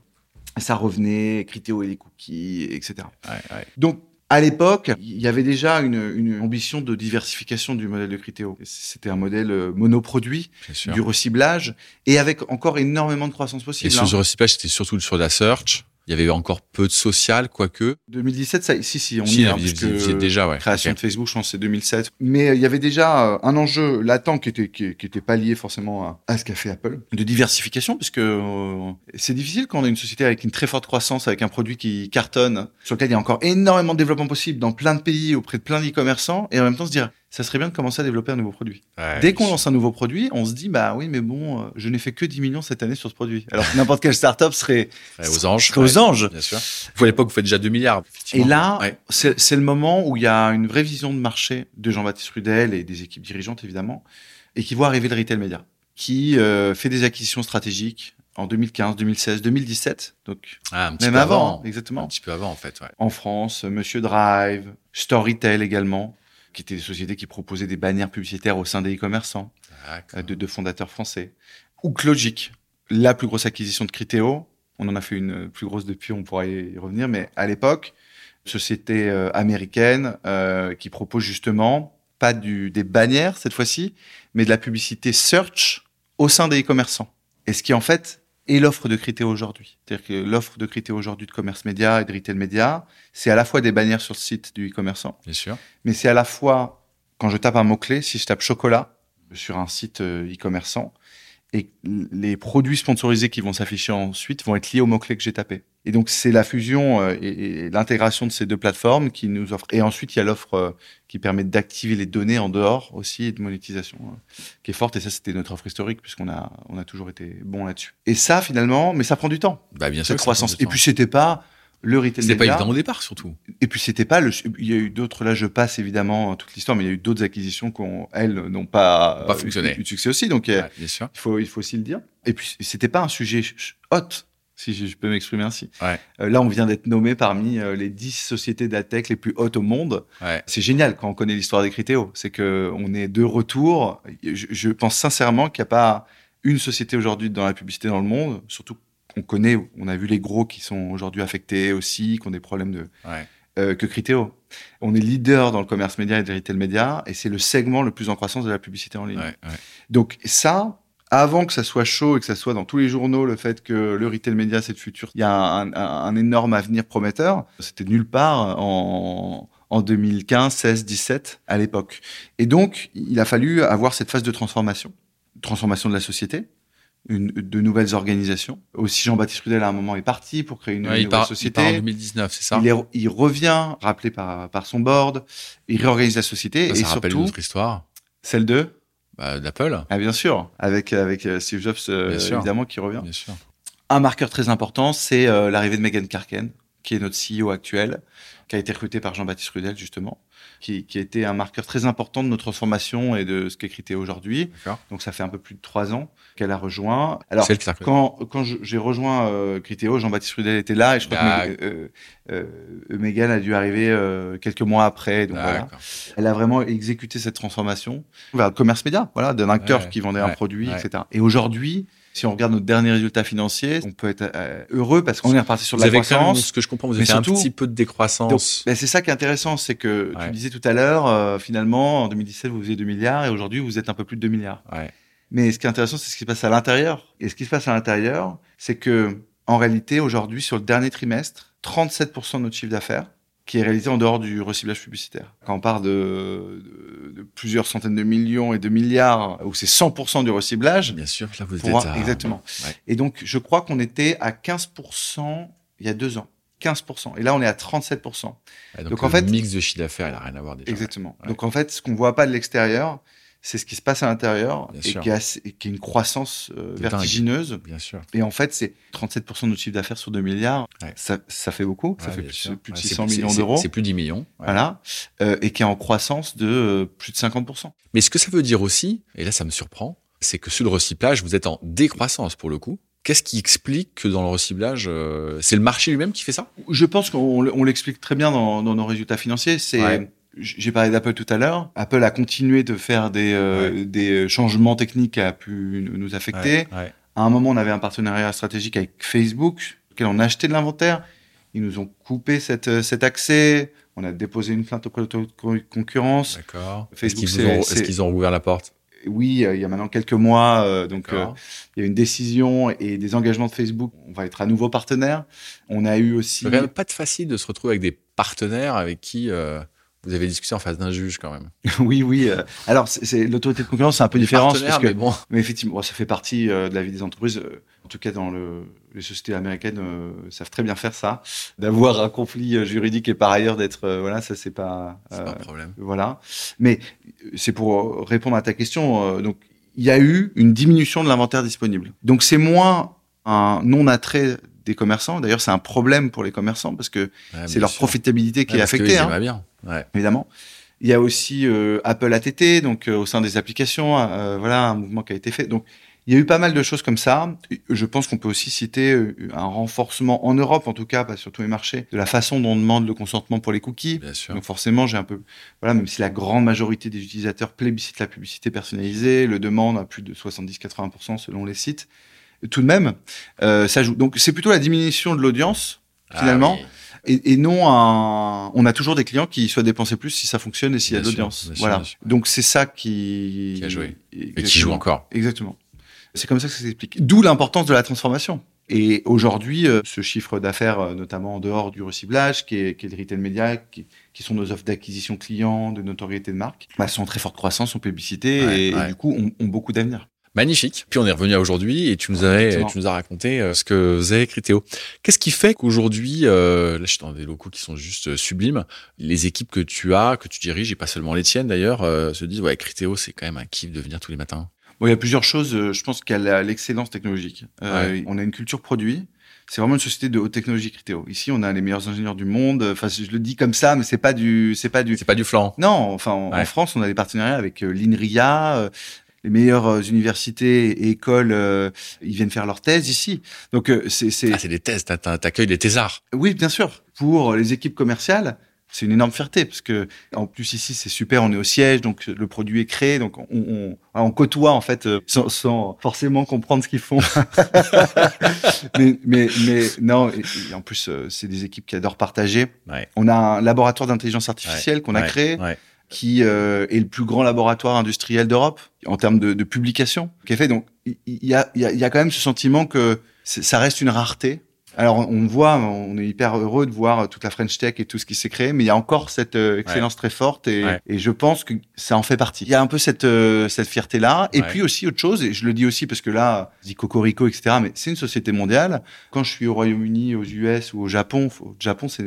Ça revenait, Criteo et les cookies, etc. ouais, ouais. Donc, à l'époque, il y avait déjà une, une ambition de diversification du modèle de Criteo. C'était un modèle euh, monoproduit, du reciblage, et avec encore énormément de croissance Et possible. sur hein. ce recyclage, c'était surtout sur la search. Il y avait encore peu de social, quoique. 2017, ça, si, si, on Si, y hein, parce avait que déjà, ouais. création de Facebook, je pense, c'est 2007. Mais euh, il y avait déjà euh, un enjeu latent qui était, qui, qui était pas lié forcément à, à ce qu'a fait Apple, de diversification, puisque euh, c'est difficile quand on a une société avec une très forte croissance, avec un produit qui cartonne, sur lequel il y a encore énormément de développement possible dans plein de pays, auprès de plein d'e-commerçants, et en même temps se dire, ça serait bien de commencer à développer un nouveau produit. Ouais, Dès qu'on lance un nouveau produit, on se dit, bah oui, mais bon, euh, je n'ai fait que 10 millions cette année sur ce produit. Alors que n'importe quelle startup serait, Ouais, aux anges. serait aux anges. Bien sûr. Vous, à l'époque, vous faites déjà 2 milliards. Et là, Ouais. c'est le moment où il y a une vraie vision de marché de Jean-Baptiste Rudel et des équipes dirigeantes, évidemment, et qui voit arriver le retail média, qui euh, fait des acquisitions stratégiques en 2015, 2016, 2017, donc Ah, un petit même peu avant, avant. exactement. Un petit peu avant, en fait, ouais. En France, Monsieur Drive, Storytel également, qui étaient des sociétés qui proposaient des bannières publicitaires au sein des e-commerçants euh, de fondateurs français. Ou Clogic, la plus grosse acquisition de Criteo. On en a fait une plus grosse depuis, on pourra y revenir. Mais à l'époque, société euh, américaine euh, qui propose justement pas du, des bannières cette fois-ci, mais de la publicité search au sein des e-commerçants. Et ce qui en fait est l'offre de Criteo aujourd'hui. C'est-à-dire que l'offre de Criteo aujourd'hui de commerce média et de retail média, c'est à la fois des bannières sur le site du e-commerçant, Bien sûr. mais c'est à la fois, quand je tape un mot-clé, si je tape chocolat sur un site euh, e-commerçant, et les produits sponsorisés qui vont s'afficher ensuite vont être liés au mot-clé que j'ai tapé. Et donc, c'est la fusion euh, et, et l'intégration de ces deux plateformes qui nous offre. Et ensuite, il y a l'offre euh, qui permet d'activer les données en dehors aussi et de monétisation euh, qui est forte. Et ça, c'était notre offre historique puisqu'on a, on a toujours été bon là-dessus. Et ça, finalement, mais ça prend du temps, Bah, bien sûr. cette ça croissance. Et puis, c'était pas le retail c'était pas évident au départ, surtout. Et puis c'était pas le. Il y a eu d'autres. Là, je passe évidemment toute l'histoire, mais il y a eu d'autres acquisitions qui, elles, n'ont pas, Pas fonctionné. eu de succès aussi. Donc Ouais, bien sûr. il faut, il faut aussi le dire. Et puis c'était pas un sujet hot, si je peux m'exprimer ainsi. Ouais. Euh, là, on vient d'être nommé parmi euh, les 10 sociétés d'ATEC les plus hautes au monde. Ouais. C'est génial quand on connaît l'histoire des Critéo. C'est que on est de retour. Je, je pense sincèrement qu'il n'y a pas une société aujourd'hui dans la publicité dans le monde, surtout qu'on connaît, on a vu les gros qui sont aujourd'hui affectés aussi, qui ont des problèmes de, Ouais. euh, que Criteo. On est leader dans le commerce média et le retail média, et c'est le segment le plus en croissance de la publicité en ligne. Donc ça, avant que ça soit chaud et que ça soit dans tous les journaux, le fait que le retail média c'est le futur, il y a un, un- un énorme avenir prometteur. C'était nulle part en, en 2015, 16, 17 à l'époque. Et donc, il a fallu avoir cette phase de transformation, transformation de la société. Une, de nouvelles organisations. Aussi, Jean-Baptiste Rudel, à un moment, est parti pour créer une, Ouais, une il, nouvelle part, il société. part en 2019, c'est ça? Il, est- il revient, rappelé par, par son board, il réorganise la société Ça, et ça rappelle surtout notre histoire celle de, bah, d'Apple, ah bien sûr, avec avec euh, Steve Jobs euh, évidemment qui revient. bien sûr. Un marqueur très important, c'est euh, l'arrivée de Megan Karken, qui est notre CEO actuel, qui a été recruté par Jean-Baptiste Rudel justement, qui, qui a été un marqueur très important de notre transformation et de ce qu'est Criteo aujourd'hui. D'accord. Donc ça fait un peu plus de trois ans qu'elle a rejoint. Alors quand, quand j'ai rejoint euh, Criteo, Jean-Baptiste Rudel était là et je crois que euh, euh, euh, Megan a dû arriver euh, quelques mois après. Donc voilà. D'accord. Elle a vraiment exécuté cette transformation vers le commerce média, voilà, d'un acteur Ouais, qui vendait un produit, ouais. etc. Et aujourd'hui, si on regarde nos derniers résultats financiers, on peut être euh, heureux parce qu'on est reparti sur de la avez quand même, croissance. ce que je comprends, vous avez fait un petit peu de décroissance. ben, c'est ça qui est intéressant, c'est que Ouais. tu disais tout à l'heure, euh, finalement, en 2017, vous faisiez 2 milliards et aujourd'hui, vous êtes un peu plus de 2 milliards. Ouais. Mais ce qui est intéressant, c'est ce qui se passe à l'intérieur. Et ce qui se passe à l'intérieur, c'est que, en réalité, aujourd'hui, sur le dernier trimestre, 37% de notre chiffre d'affaires qui est réalisé en dehors du reciblage publicitaire. Quand on parle de, de- de plusieurs centaines de millions et de milliards, où c'est 100% du reciblage, Bien sûr, là, vous êtes un- à... exactement. Ouais. Et donc, je crois qu'on était à 15% il y a deux ans. 15%. Et là, on est à 37%. donc, donc, en fait, le mix de chiffre d'affaires, il n'a rien à voir déjà. Exactement. Donc en fait, ce qu'on voit pas de l'extérieur, c'est ce qui se passe à l'intérieur et qui, a, qui une croissance euh, vertigineuse. Bien sûr. Et en fait, c'est 37% de notre chiffre d'affaires sur 2 milliards. Ça, ça, fait beaucoup. ça fait plus, plus, de 600 millions d'euros. C'est plus 10 millions. Voilà. Euh, et qui est en croissance de euh, plus de 50%. Mais ce que ça veut dire aussi, et là ça me surprend, c'est que sur le recyclage, vous êtes en décroissance pour le coup. Qu'est-ce qui explique que dans le recyclage, c'est le marché lui-même qui fait ça? Je pense qu'on l'explique très bien dans, dans, nos résultats financiers. C'est j'ai parlé d'Apple tout à l'heure. Apple a continué de faire des, euh, des changements techniques qui a pu nous affecter. À un moment, on avait un partenariat stratégique avec Facebook, auquel on a acheté de l'inventaire. Ils nous ont coupé cette, euh, cet accès. On a déposé une plainte auprès de concurrence. D'accord. Est-ce qu'ils ont, ont, rouvert la porte? oui, euh, il y a maintenant quelques mois, donc il y a une décision et des engagements de Facebook. On va être à nouveau partenaire. On a eu aussi. C'est pas de facile de se retrouver avec des partenaires avec qui vous avez discuté en face d'un juge quand même. oui, oui. Euh, alors, c'est l'autorité de concurrence, c'est un peu différent. Parce que, mais bon. Mais effectivement, ça fait partie euh, de la vie des entreprises. Euh, en tout cas, dans le, les sociétés américaines savent très bien faire ça, d'avoir un conflit juridique et par ailleurs d'être voilà, ça c'est pas. C'est pas un problème. Voilà. Mais c'est pour répondre à ta question. donc, il y a eu une diminution de l'inventaire disponible. Donc, c'est moins un non attrait des commerçants. D'ailleurs, c'est un problème pour les commerçants parce que c'est leur profitabilité qui est affectée. Hein, bien. Évidemment. Il y a aussi euh, Apple ATT, donc euh, au sein des applications, euh, voilà un mouvement qui a été fait. Donc il y a eu pas mal de choses comme ça. Je pense qu'on peut aussi citer un renforcement en Europe, en tout cas, pas sur tous les marchés, de la façon dont on demande le consentement pour les cookies. Bien sûr. Donc forcément, j'ai un peu, voilà, même si la grande majorité des utilisateurs plébiscitent la publicité personnalisée, le demande à plus de 70-80% selon les sites tout de même, ça joue. Donc c'est plutôt la diminution de l'audience ah finalement. Et, et, non un... on a toujours des clients qui souhaitent dépenser plus si ça fonctionne et s'il y a de l'audience. Voilà. Donc c'est ça qui qui a joué et qui joue encore. Exactement. C'est comme ça que ça s'explique. D'où l'importance de la transformation. Et aujourd'hui, euh, ce chiffre d'affaires, euh, notamment en dehors du recyclage, qui est, qui est le retail média, qui, qui, sont nos offres d'acquisition client, de notoriété de marque, bah, sont en très forte croissance en publicité et, du coup ont, ont beaucoup d'avenir. Magnifique. Puis on est revenu à aujourd'hui et tu nous avais, tu nous as raconté euh, ce que écrit Théo. Qu'est-ce qui fait qu'aujourd'hui, euh, là je suis dans des locaux qui sont juste euh, sublimes, les équipes que tu as, que tu diriges et pas seulement les tiennes d'ailleurs, euh, se disent ouais Criteo c'est quand même un kiff de venir tous les matins? Bon, il y a plusieurs choses. Je pense qu'il y a l'excellence technologique. On a une culture produit. C'est vraiment une société de haute technologie Criteo. Ici, on a les meilleurs ingénieurs du monde. Enfin, je le dis comme ça, mais c'est pas du, c'est pas du, c'est pas du flanc. Non, enfin, en, France, on a des partenariats avec l'INRIA, les meilleures euh, universités et écoles, euh, ils viennent faire leurs thèses ici. Donc euh, c'est c'est ah, c'est des thèses, t'accueilles des thésards. Oui, bien sûr. Pour les équipes commerciales, c'est une énorme fierté parce que en plus ici c'est super, on est au siège, donc le produit est créé, donc on, on, on côtoie en fait sans, sans, forcément comprendre ce qu'ils font. mais, mais, mais non, et, en plus c'est des équipes qui adorent partager. Ouais. On a un laboratoire d'intelligence artificielle ouais. qu'on a créé. Qui euh, est le plus grand laboratoire industriel d'Europe en termes de, de publication qui est fait. Donc il y y, a, y a quand même ce sentiment que ça reste une rareté alors on voit, on est hyper heureux de voir toute la French Tech et tout ce qui s'est créé, mais il y a encore cette euh, excellence ouais. très forte et, ouais. et, je pense que ça en fait partie. Il y a un peu cette euh, cette fierté là, et ouais. puis aussi autre chose, et je le dis aussi parce que là, je dis Cocorico, etc. Mais c'est une société mondiale. Quand je suis au Royaume-Uni, aux US ou au Japon, au Japon c'est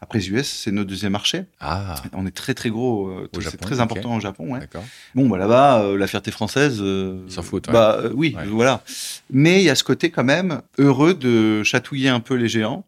après les US, c'est notre deuxième marché. Ah. On est très très gros, euh, c'est très okay. important au Japon. Ouais. D'accord. Bon bah là-bas, euh, la fierté française. Euh, Ils s'en foutent. Bah oui, voilà. Mais il y a ce côté quand même heureux de chatouiller un peu les géants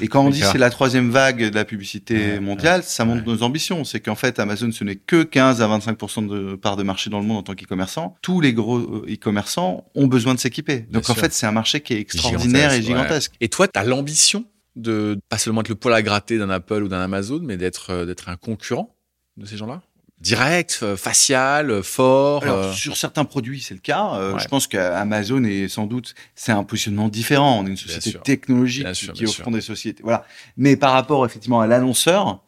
et quand on dit c'est la troisième vague de la publicité ouais, mondiale, ouais, ça montre ouais. nos ambitions. C'est qu'en fait, Amazon, ce n'est que 15 à 25% de part de marché dans le monde en tant qu'e-commerçant. Tous les gros e-commerçants ont besoin de s'équiper. Donc Bien en sûr. fait, c'est un marché qui est extraordinaire gigantesque, et gigantesque. Et toi, tu as l'ambition de pas seulement être le poil à gratter d'un Apple ou d'un Amazon, mais d'être euh, d'être un concurrent de ces gens-là? Direct, euh, facial, euh, fort. Alors, euh... sur certains produits, c'est le cas. Euh, ouais. Je pense qu'Amazon est sans doute, c'est un positionnement différent. On est une société technologique bien qui, sûr, qui offre des sociétés. Voilà. Mais par rapport effectivement à l'annonceur,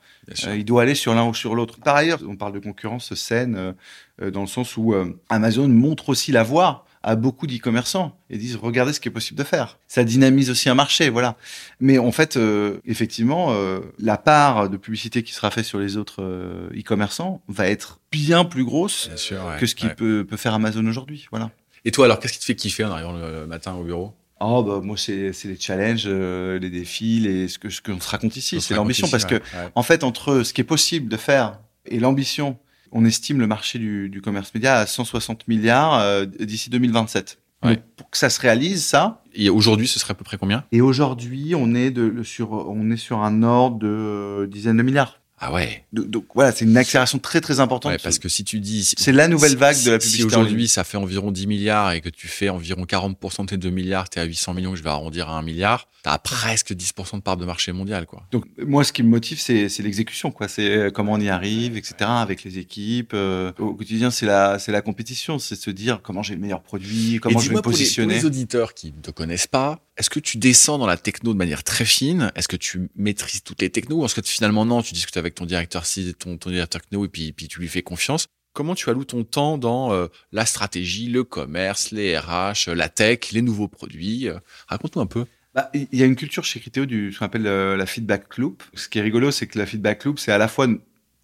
euh, il doit aller sur l'un ou sur l'autre. Par ailleurs, on parle de concurrence saine dans le sens où Amazon montre aussi la voie à beaucoup d'e-commerçants et disent regardez ce qui est possible de faire. Ça dynamise aussi un marché, voilà. Mais en fait, euh, effectivement, euh, la part de publicité qui sera faite sur les autres euh, e-commerçants va être bien plus grosse sûr, ouais, que ce qui ouais. peut, peut faire Amazon aujourd'hui, voilà. Et toi, alors, qu'est-ce qui te fait kiffer en arrivant le matin au bureau? Oh bah moi c'est les challenges, euh, les défis, les ce que ce qu'on se raconte ici, c'est l'ambition parce que en fait entre ce qui est possible de faire et l'ambition, on estime le marché du, du commerce média à 160 milliards euh, d'ici 2027. Donc, pour que ça se réalise, ça. Et aujourd'hui, ce serait à peu près combien? Et aujourd'hui, on est de sur on est sur un ordre de euh, dizaines de milliards. Ah ouais. Donc, voilà, c'est une accélération très très importante. Ouais, parce que si tu dis, c'est la nouvelle vague de la publicité. Si aujourd'hui ça fait environ 10 milliards et que tu fais environ 40% de tes 2 milliards, tu es à 800 millions, je vais arrondir à 1 milliard, tu as presque 10% de part de marché mondial, quoi. Donc moi, ce qui me motive, c'est l'exécution, quoi. C'est euh, comment on y arrive, etc. Avec les équipes. Euh, au quotidien, c'est la c'est la compétition, c'est se dire comment j'ai le meilleur produit, comment je vais me positionner. Pour les, auditeurs qui ne te connaissent pas, est-ce que tu descends dans la techno de manière très fine? Est-ce que tu maîtrises toutes les technos? Ou est-ce que finalement non, tu discutes avec ton directeur site, ton, ton directeur techno et puis, puis tu lui fais confiance? Comment tu alloues ton temps dans euh, la stratégie, le commerce, les RH, la tech, les nouveaux produits? Euh, Raconte-nous un peu. Bah, il y a une culture chez Criteo du ce qu'on appelle euh, la feedback loop. Ce qui est rigolo, c'est que la feedback loop, c'est à la fois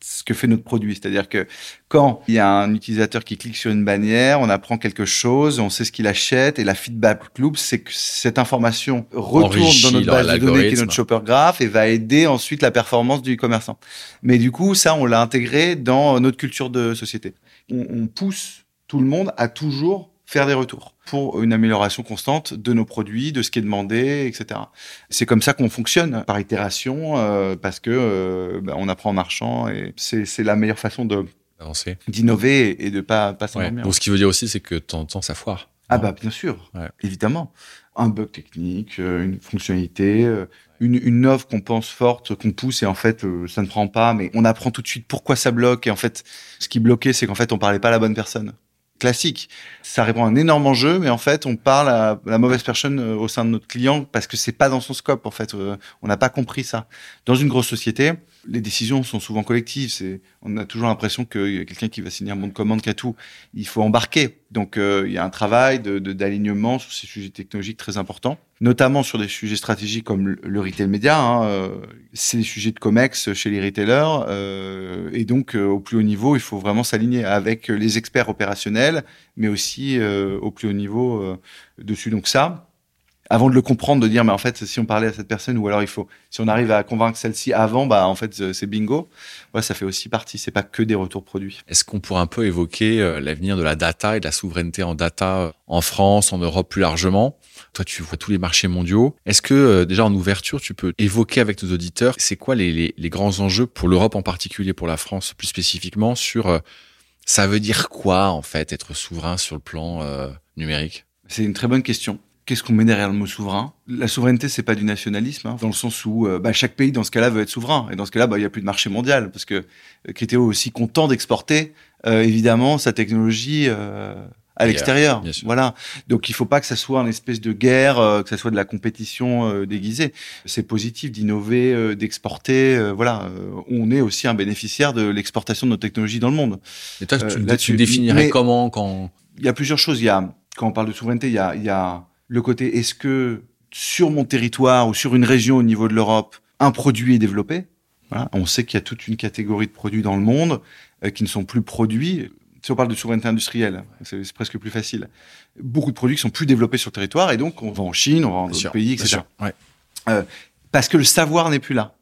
ce que fait notre produit. C'est-à-dire que quand il y a un utilisateur qui clique sur une bannière, on apprend quelque chose, on sait ce qu'il achète, et la feedback loop, c'est que cette information retourne dans notre base de données qui est notre shopper graph et va aider ensuite la performance du commerçant. Mais du coup, ça, on l'a intégré dans notre culture de société. On, on pousse tout le monde à toujours faire des retours pour une amélioration constante de nos produits, de ce qui est demandé, etc. C'est comme ça qu'on fonctionne par itération, euh, parce que euh, bah, on apprend en marchant et c'est la meilleure façon de d'innover et de pas pas s'endormir. Donc ce qui veut dire aussi, c'est que de temps ça foire. Ah bah bien sûr, évidemment. Un bug technique, euh, une fonctionnalité, une, une offre qu'on pense forte, qu'on pousse et en fait ça ne prend pas, mais on apprend tout de suite pourquoi ça bloque et en fait ce qui bloquait c'est qu'en fait on parlait pas à la bonne personne classique. Ça répond à un énorme enjeu, mais en fait, on parle à la mauvaise personne euh, au sein de notre client parce que c'est pas dans son scope. En fait, euh, on n'a pas compris ça. Dans une grosse société, les décisions sont souvent collectives. On a toujours l'impression qu'il y a quelqu'un qui va signer un bon de commande qui a tout. Il faut embarquer. Donc, euh, il y a un travail d'alignement sur ces sujets technologiques très importants, notamment sur des sujets stratégiques comme le, retail média. Hein, euh, c'est des sujets de comex chez les retailers. Euh, et donc, au plus haut niveau, il faut vraiment s'aligner avec les experts opérationnels, mais aussi au plus haut niveau dessus. Donc ça, avant de le comprendre, de dire mais en fait si on parlait à cette personne ou alors il faut si on arrive à convaincre celle-ci avant, bah en fait c'est bingo. Ouais, ça fait aussi partie. C'est pas que des retours produits. Est-ce qu'on pourrait un peu évoquer euh, l'avenir de la data et de la souveraineté en data euh, en France, en Europe plus largement? Toi, tu vois tous les marchés mondiaux. Est-ce que euh, déjà en ouverture, tu peux évoquer avec nos auditeurs c'est quoi les, les, les, grands enjeux pour l'Europe en particulier, pour la France plus spécifiquement sur ça veut dire quoi en fait être souverain sur le plan numérique? C'est une très bonne question qu'est-ce qu'on met derrière le mot souverain? La souveraineté, c'est pas du nationalisme, hein, dans le sens où euh, bah, chaque pays, dans ce cas-là, veut être souverain. Et dans ce cas-là, bah, il y a plus de marché mondial, parce que euh, Criteo est aussi content d'exporter, euh, évidemment, sa technologie à l'extérieur. Voilà. Donc, il faut pas que ça soit une espèce de guerre, que ça soit de la compétition déguisée. C'est positif d'innover, d'exporter. voilà. on est aussi un bénéficiaire de l'exportation de nos technologies dans le monde. Et toi, tu, tu définirais comment quand? Il y a plusieurs choses. Il y a quand on parle de souveraineté, il y a, il y a le côté est-ce que sur mon territoire ou sur une région au niveau de l'Europe, un produit est développé? Voilà. On sait qu'il y a toute une catégorie de produits dans le monde euh, qui ne sont plus produits. Si on parle de souveraineté industrielle, c'est presque plus facile. Beaucoup de produits qui sont plus développés sur le territoire et donc on va en Chine, on va dans d'autres pays, etc. Ouais. Euh, parce que le savoir n'est plus là.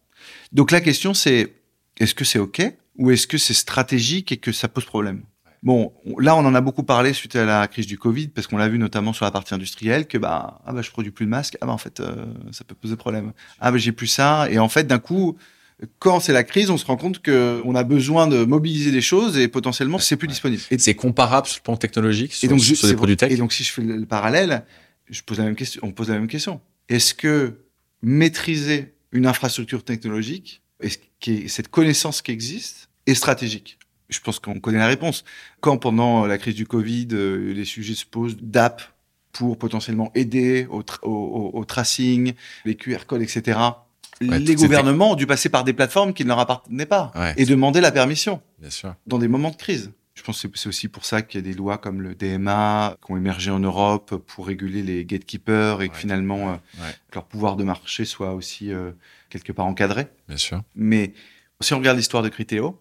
Donc la question c'est est-ce que c'est ok ou est-ce que c'est stratégique et que ça pose problème? Bon, là, on en a beaucoup parlé suite à la crise du Covid, parce qu'on l'a vu notamment sur la partie industrielle, que bah, ah bah, je produis plus de masques, ah bah, en fait, euh, ça peut poser problème. Ah bah, j'ai plus ça, et en fait, d'un coup, quand c'est la crise, on se rend compte que on a besoin de mobiliser des choses et potentiellement c'est plus disponible. Et c'est comparable sur le plan technologique sur, et donc, sur des produits tech? Et donc, si je fais le parallèle, je pose la même question. On pose la même question. Est-ce que maîtriser une infrastructure technologique, est-ce que cette connaissance qui existe, est stratégique? Je pense qu'on connaît la réponse. Quand pendant la crise du Covid, euh, les sujets se posent d'app pour potentiellement aider au, au, tracing, les QR codes, etc. les gouvernements ont dû passer par des plateformes qui ne leur appartenaient pas et demander la permission Bien sûr. dans des moments de crise. Je pense que c'est aussi pour ça qu'il y a des lois comme le DMA qui ont émergé en Europe pour réguler les gatekeepers et que finalement euh, leur pouvoir de marché soit aussi euh, quelque part encadré. Bien sûr. Mais si on regarde l'histoire de Criteo,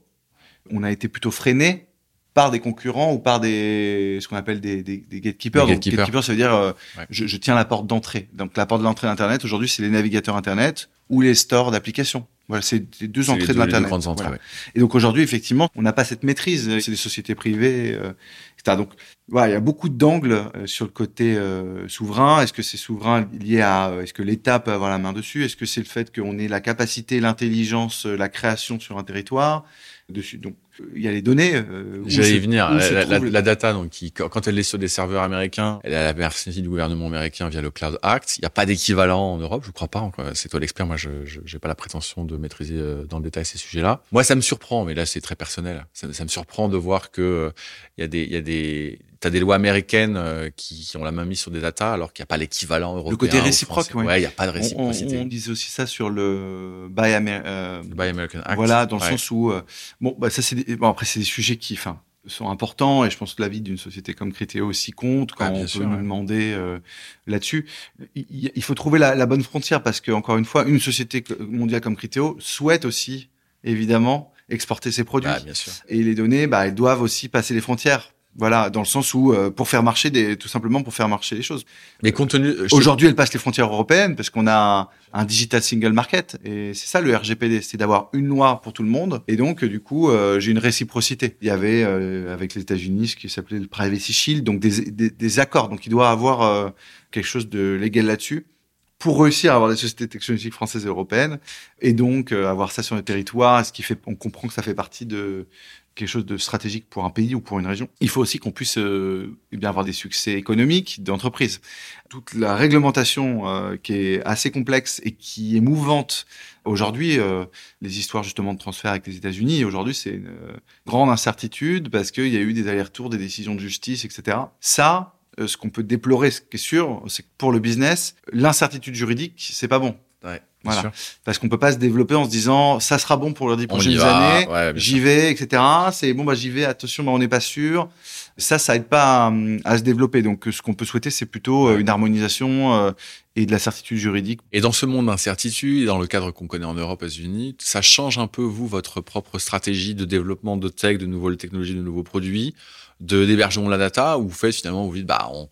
on a été plutôt freiné par des concurrents ou par des ce qu'on appelle des, des, des gatekeepers. Des Donc, gatekeepers. gatekeeper, ça veut dire euh, Ouais. je, je tiens la porte d'entrée. Donc la porte d'entrée d'Internet aujourd'hui, c'est les navigateurs Internet ou les stores d'applications. Voilà, c'est les deux entrées les de deux- les deux l'Internet. Voilà. ouais. Et donc aujourd'hui, effectivement, on n'a pas cette maîtrise. C'est des sociétés privées, euh, etc. Donc voilà, il y a beaucoup d'angles euh, sur le côté euh, souverain. Est-ce que c'est souverain lié à euh, est-ce que l'État peut avoir la main dessus? Est-ce que c'est le fait qu'on ait la capacité, l'intelligence, euh, la création sur un territoire? Dessus Donc euh, il y a les données. euh, J'allais y venir. La, la- la- data, donc, qui, quand elle est sur des serveurs américains, elle a la merci du gouvernement américain via le Cloud Act. Il n'y a pas d'équivalent en Europe, je crois pas. C'est toi l'expert. Moi, je n'ai pas la prétention de maîtriser euh, dans le détail ces sujets-là. Moi, ça me surprend, mais là, c'est très personnel. Ça, ça me surprend de voir que euh, il y a des, y a des, t'as des lois américaines euh, qui, qui ont la main mise sur des datas, alors qu'il n'y a pas l'équivalent européen. côté ou réciproque, français. ouais. il n'y a pas de on, on, réciprocité. on disait aussi ça sur le Buy Amer- euh, Le Buy American Act. Voilà, dans le Ouais. sens où, euh, bon, bah, ça c'est des- bon après c'est des sujets qui, enfin, sont importants et je pense que l'avis d'une société comme Criteo aussi compte quand Ah, bien on sûr, peut nous ouais. demander euh, là-dessus. Il, faut trouver la, la bonne frontière parce que encore une fois, une société mondiale comme Criteo souhaite aussi évidemment exporter ses produits Bah, bien sûr. et les données, bah, elles doivent aussi passer les frontières. Voilà, dans le sens où euh, pour faire marcher des, tout simplement pour faire marcher les choses. Mais compte tenu, Aujourd'hui, elle passe les frontières européennes parce qu'on a un, un digital single market et c'est ça le RGPD, c'est d'avoir une loi pour tout le monde et donc euh, du coup euh, j'ai une réciprocité. Il y avait euh, avec les États-Unis ce qui s'appelait le Privacy Shield, donc des, des, des accords, donc il doit avoir quelque chose de légal là-dessus pour réussir à avoir des sociétés technologiques françaises et européennes et donc euh, avoir ça sur le territoire, ce qui fait on comprend que ça fait partie de quelque chose de stratégique pour un pays ou pour une région. Il faut aussi qu'on puisse euh, eh bien avoir des succès économiques d'entreprise toute la réglementation euh, qui est assez complexe et qui est mouvante aujourd'hui, euh, les histoires justement de transfert avec les États-Unis, aujourd'hui c'est une euh, grande incertitude parce qu'il y a eu des allers-retours, des décisions de justice, etc. Ça, euh, ce qu'on peut déplorer, ce qui est sûr, c'est que pour le business, l'incertitude juridique, c'est pas bon. Ouais, Voilà. sûr. Parce qu'on peut pas se développer en se disant ça sera bon pour les dix prochaines années, ouais, j'y vais, etc. C'est bon, bah j'y vais, attention, bah, on n'est pas sûr. Ça, ça aide pas à, à se développer. Donc, ce qu'on peut souhaiter, c'est plutôt euh, une harmonisation euh, et de la certitude juridique. Et dans ce monde d'incertitude, et dans le cadre qu'on connaît en Europe, aux États-Unis, ça change un peu, vous, votre propre stratégie de développement de tech, de nouvelles technologies, de nouveaux produits, de d'hébergement de la data, où vous faites finalement, vous dites, bah, on,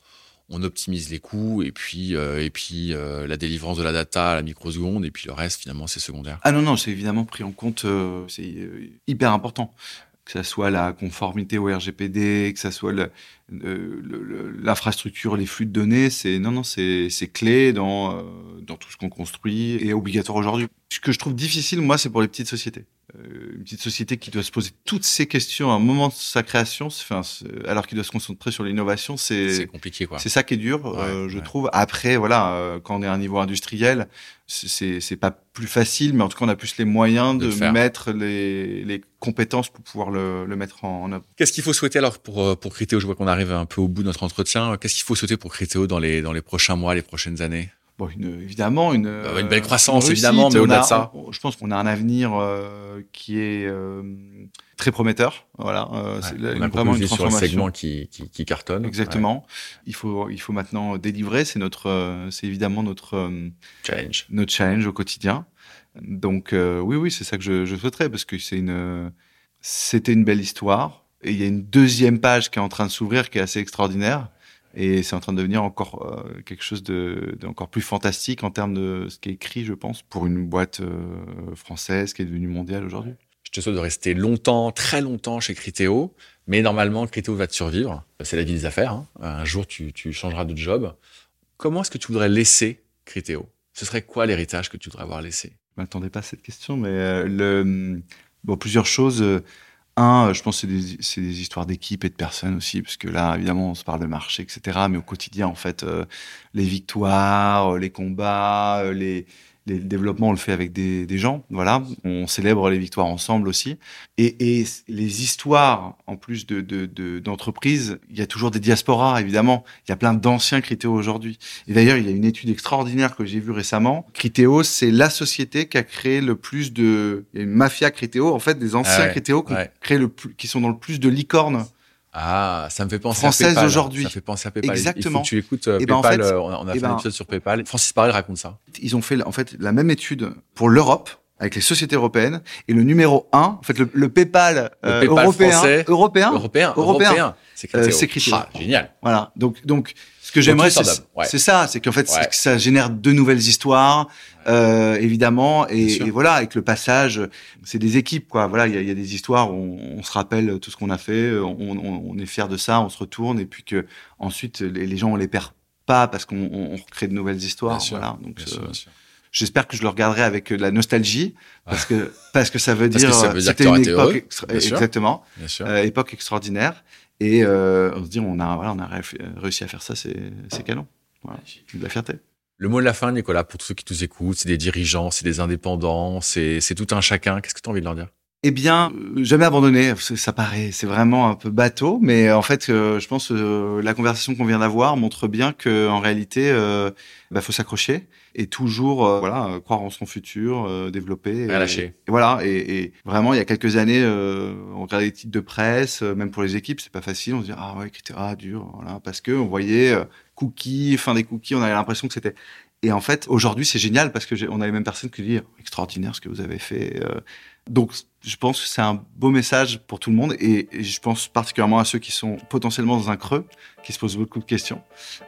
on optimise les coûts, et puis, euh, et puis euh, la délivrance de la data à la microseconde, et puis le reste, finalement, c'est secondaire. Ah non, non, c'est évidemment pris en compte, euh, c'est hyper important. Que ça soit la conformité au RGPD, que ça soit le- l'infrastructure, les flux de données, c'est non, non, c'est c'est clé dans euh, dans tout ce qu'on construit et obligatoire aujourd'hui. Ce que je trouve difficile, moi, c'est pour les petites sociétés. Euh, une petite société qui doit se poser toutes ces questions à un moment de sa création, enfin, alors qu'il doit se concentrer sur l'innovation, C'est c'est compliqué, quoi. c'est ça qui est dur, euh, je ouais. trouve. Après, voilà, euh, quand on est à un niveau industriel, c'est- pas plus facile, mais en tout cas, on a plus les moyens De mettre les, les compétences pour pouvoir le, le mettre en, en œuvre. Qu'est-ce qu'il faut souhaiter alors pour, euh, pour Criteo? Je vois qu'on arrive un peu au bout de notre entretien. Qu'est-ce qu'il faut souhaiter pour Criteo dans les, dans les prochains mois, les prochaines années? Bon, une, évidemment, une, Bah, une belle euh, croissance, une évidemment, mais On au-delà a- de ça. on- je pense qu'on a un avenir euh, qui est euh, très prometteur. Voilà, euh, c'est on a vraiment une compris sur le transformation. segment qui, qui, qui cartonne. Exactement. Il faut, il faut maintenant délivrer. C'est notre, euh, c'est évidemment notre euh. Challenge. notre challenge au quotidien. Donc euh, oui, oui, c'est ça que je, je souhaiterais parce que c'est une, c'était une belle histoire et il y a une deuxième page qui est en train de s'ouvrir qui est assez extraordinaire et c'est en train de devenir encore euh, quelque chose de, d'encore plus fantastique en termes de ce qui est écrit, je pense, pour une boîte euh, française qui est devenue mondiale aujourd'hui. Je te souhaite de rester longtemps, très longtemps chez Criteo, mais normalement, Criteo va te survivre. C'est la vie des affaires. hein. Un jour, tu, tu changeras de job. Comment est-ce que tu voudrais laisser Criteo? Ce serait quoi l'héritage que tu voudrais avoir laissé? Je m'attendais pas à cette question, mais euh, le, bon, plusieurs choses. Un, euh, je pense que c'est des, histoires d'équipe et de personnes aussi, parce que là, évidemment, on se parle de marché, etc. Mais au quotidien, en fait, euh, les victoires, euh, les combats, euh, les, les développements, on le fait avec des, des gens. Voilà, on célèbre les victoires ensemble aussi. Et, et les histoires, en plus de de- de- d'entreprises, il y a toujours des diasporas, évidemment. Il y a plein d'anciens Criteo aujourd'hui. Et d'ailleurs, il y a une étude extraordinaire que j'ai vue récemment. Criteo, c'est la société qui a créé le plus de... Il y a une mafia Criteo, en fait, des anciens Ah ouais, qui, créé le plus... qui sont dans le plus de licornes. Ah, ça me fait penser Française à PayPal. aujourd'hui. Ça fait penser à PayPal. Exactement. Il faut que tu écoutes euh, Eh ben, en PayPal. fait, euh, on a eh fait un ben- épisode sur PayPal. Francis Parel raconte ça. Ils ont fait, en fait, la même étude pour l'Europe avec les sociétés européennes et le numéro un, en fait le, le PayPal, Le euh, PayPal européen, français. européen, Européen, Européen. européen. C'est Euh, Criteo. Ah, génial. Voilà. Donc, donc, ce que j'aimerais, c'est ouais. ça, c'est qu'en fait, Ouais. que ça génère de nouvelles histoires, euh, évidemment, et, sûr. et voilà, avec le passage, c'est des équipes, quoi. Voilà, il y a, y a des histoires où on, on se rappelle tout ce qu'on a fait, on, on, on est fier de ça, on se retourne, et puis que ensuite les, les gens on les perd pas parce qu'on on, on recrée de nouvelles histoires. Bien sûr, Voilà. Donc, Bien euh, sûr, bien sûr. J'espère que je le regarderai avec de la nostalgie, parce que parce que ça veut que dire c'était une époque heureux, extra- bien sûr. exactement. Bien sûr. Euh, époque extraordinaire. Et euh, on se dit, on a, voilà, on a réussi- réussi à faire ça, c'est c'est canon. Voilà. C'est de la fierté. Le mot de la fin, Nicolas, pour tous ceux qui nous écoutent, c'est des dirigeants, c'est des indépendants, c'est c'est tout un chacun. Qu'est-ce que tu as envie de leur dire? Eh bien, jamais abandonner. Ça ça paraît, c'est vraiment un peu bateau, mais en fait, euh, je pense euh, la conversation qu'on vient d'avoir montre bien que en réalité, euh, bah, faut s'accrocher et toujours, euh, voilà, croire en son futur, développer. Rien et, lâcher. et voilà. Et, et vraiment, il y a quelques années, on regardait les titres de presse, même pour les équipes, c'est pas facile. On se dit ah ouais, etc. Ah, dur, voilà, parce que on voyait cookies, fin des cookies, on avait l'impression que c'était. Et en fait, aujourd'hui, c'est génial parce que on a les mêmes personnes qui disent extraordinaire ce que vous avez fait. euh. Donc, je pense que c'est un beau message pour tout le monde et, et je pense particulièrement à ceux qui sont potentiellement dans un creux, qui se posent beaucoup de questions.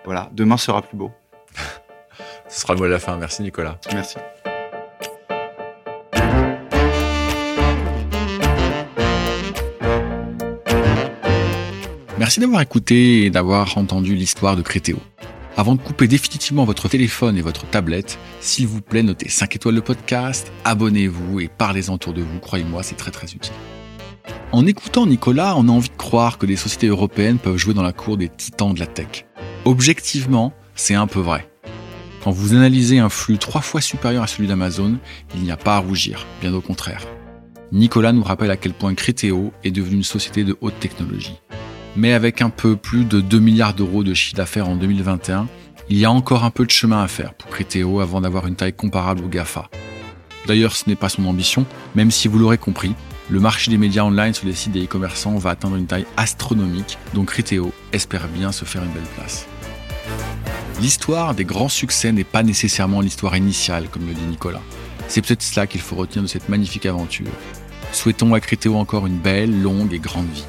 Voilà, demain sera plus beau. Ce sera le mot de la fin. Merci, Nicolas. Merci. Merci d'avoir écouté et d'avoir entendu l'histoire de Crétéo. Avant de couper définitivement votre téléphone et votre tablette, s'il vous plaît, notez 5 étoiles le podcast, abonnez-vous et parlez-en autour de vous. Croyez-moi, c'est très très utile. En écoutant Nicolas, on a envie de croire que des sociétés européennes peuvent jouer dans la cour des titans de la tech. Objectivement, c'est un peu vrai. Quand vous analysez un flux trois fois supérieur à celui d'Amazon, il n'y a pas à rougir, bien au contraire. Nicolas nous rappelle à quel point Criteo est devenue une société de haute technologie. Mais avec un peu plus de 2 milliards d'euros de chiffre d'affaires en 2021, il y a encore un peu de chemin à faire pour Criteo avant d'avoir une taille comparable au GAFA. D'ailleurs, ce n'est pas son ambition, même si vous l'aurez compris, le marché des médias online sur les sites des e-commerçants va atteindre une taille astronomique, donc Criteo espère bien se faire une belle place. L'histoire des grands succès n'est pas nécessairement l'histoire initiale, comme le dit Nicolas. C'est peut-être cela qu'il faut retenir de cette magnifique aventure. Souhaitons à Criteo encore une belle, longue et grande vie.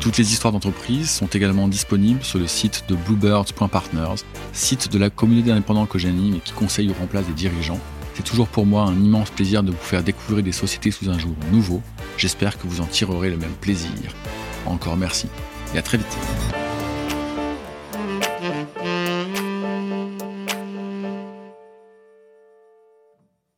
Toutes les histoires d'entreprise sont également disponibles sur le site de bluebirds.partners, site de la communauté d'indépendants que j'anime et qui conseille ou remplace des dirigeants. C'est toujours pour moi un immense plaisir de vous faire découvrir des sociétés sous un jour nouveau. J'espère que vous en tirerez le même plaisir. Encore merci et à très vite.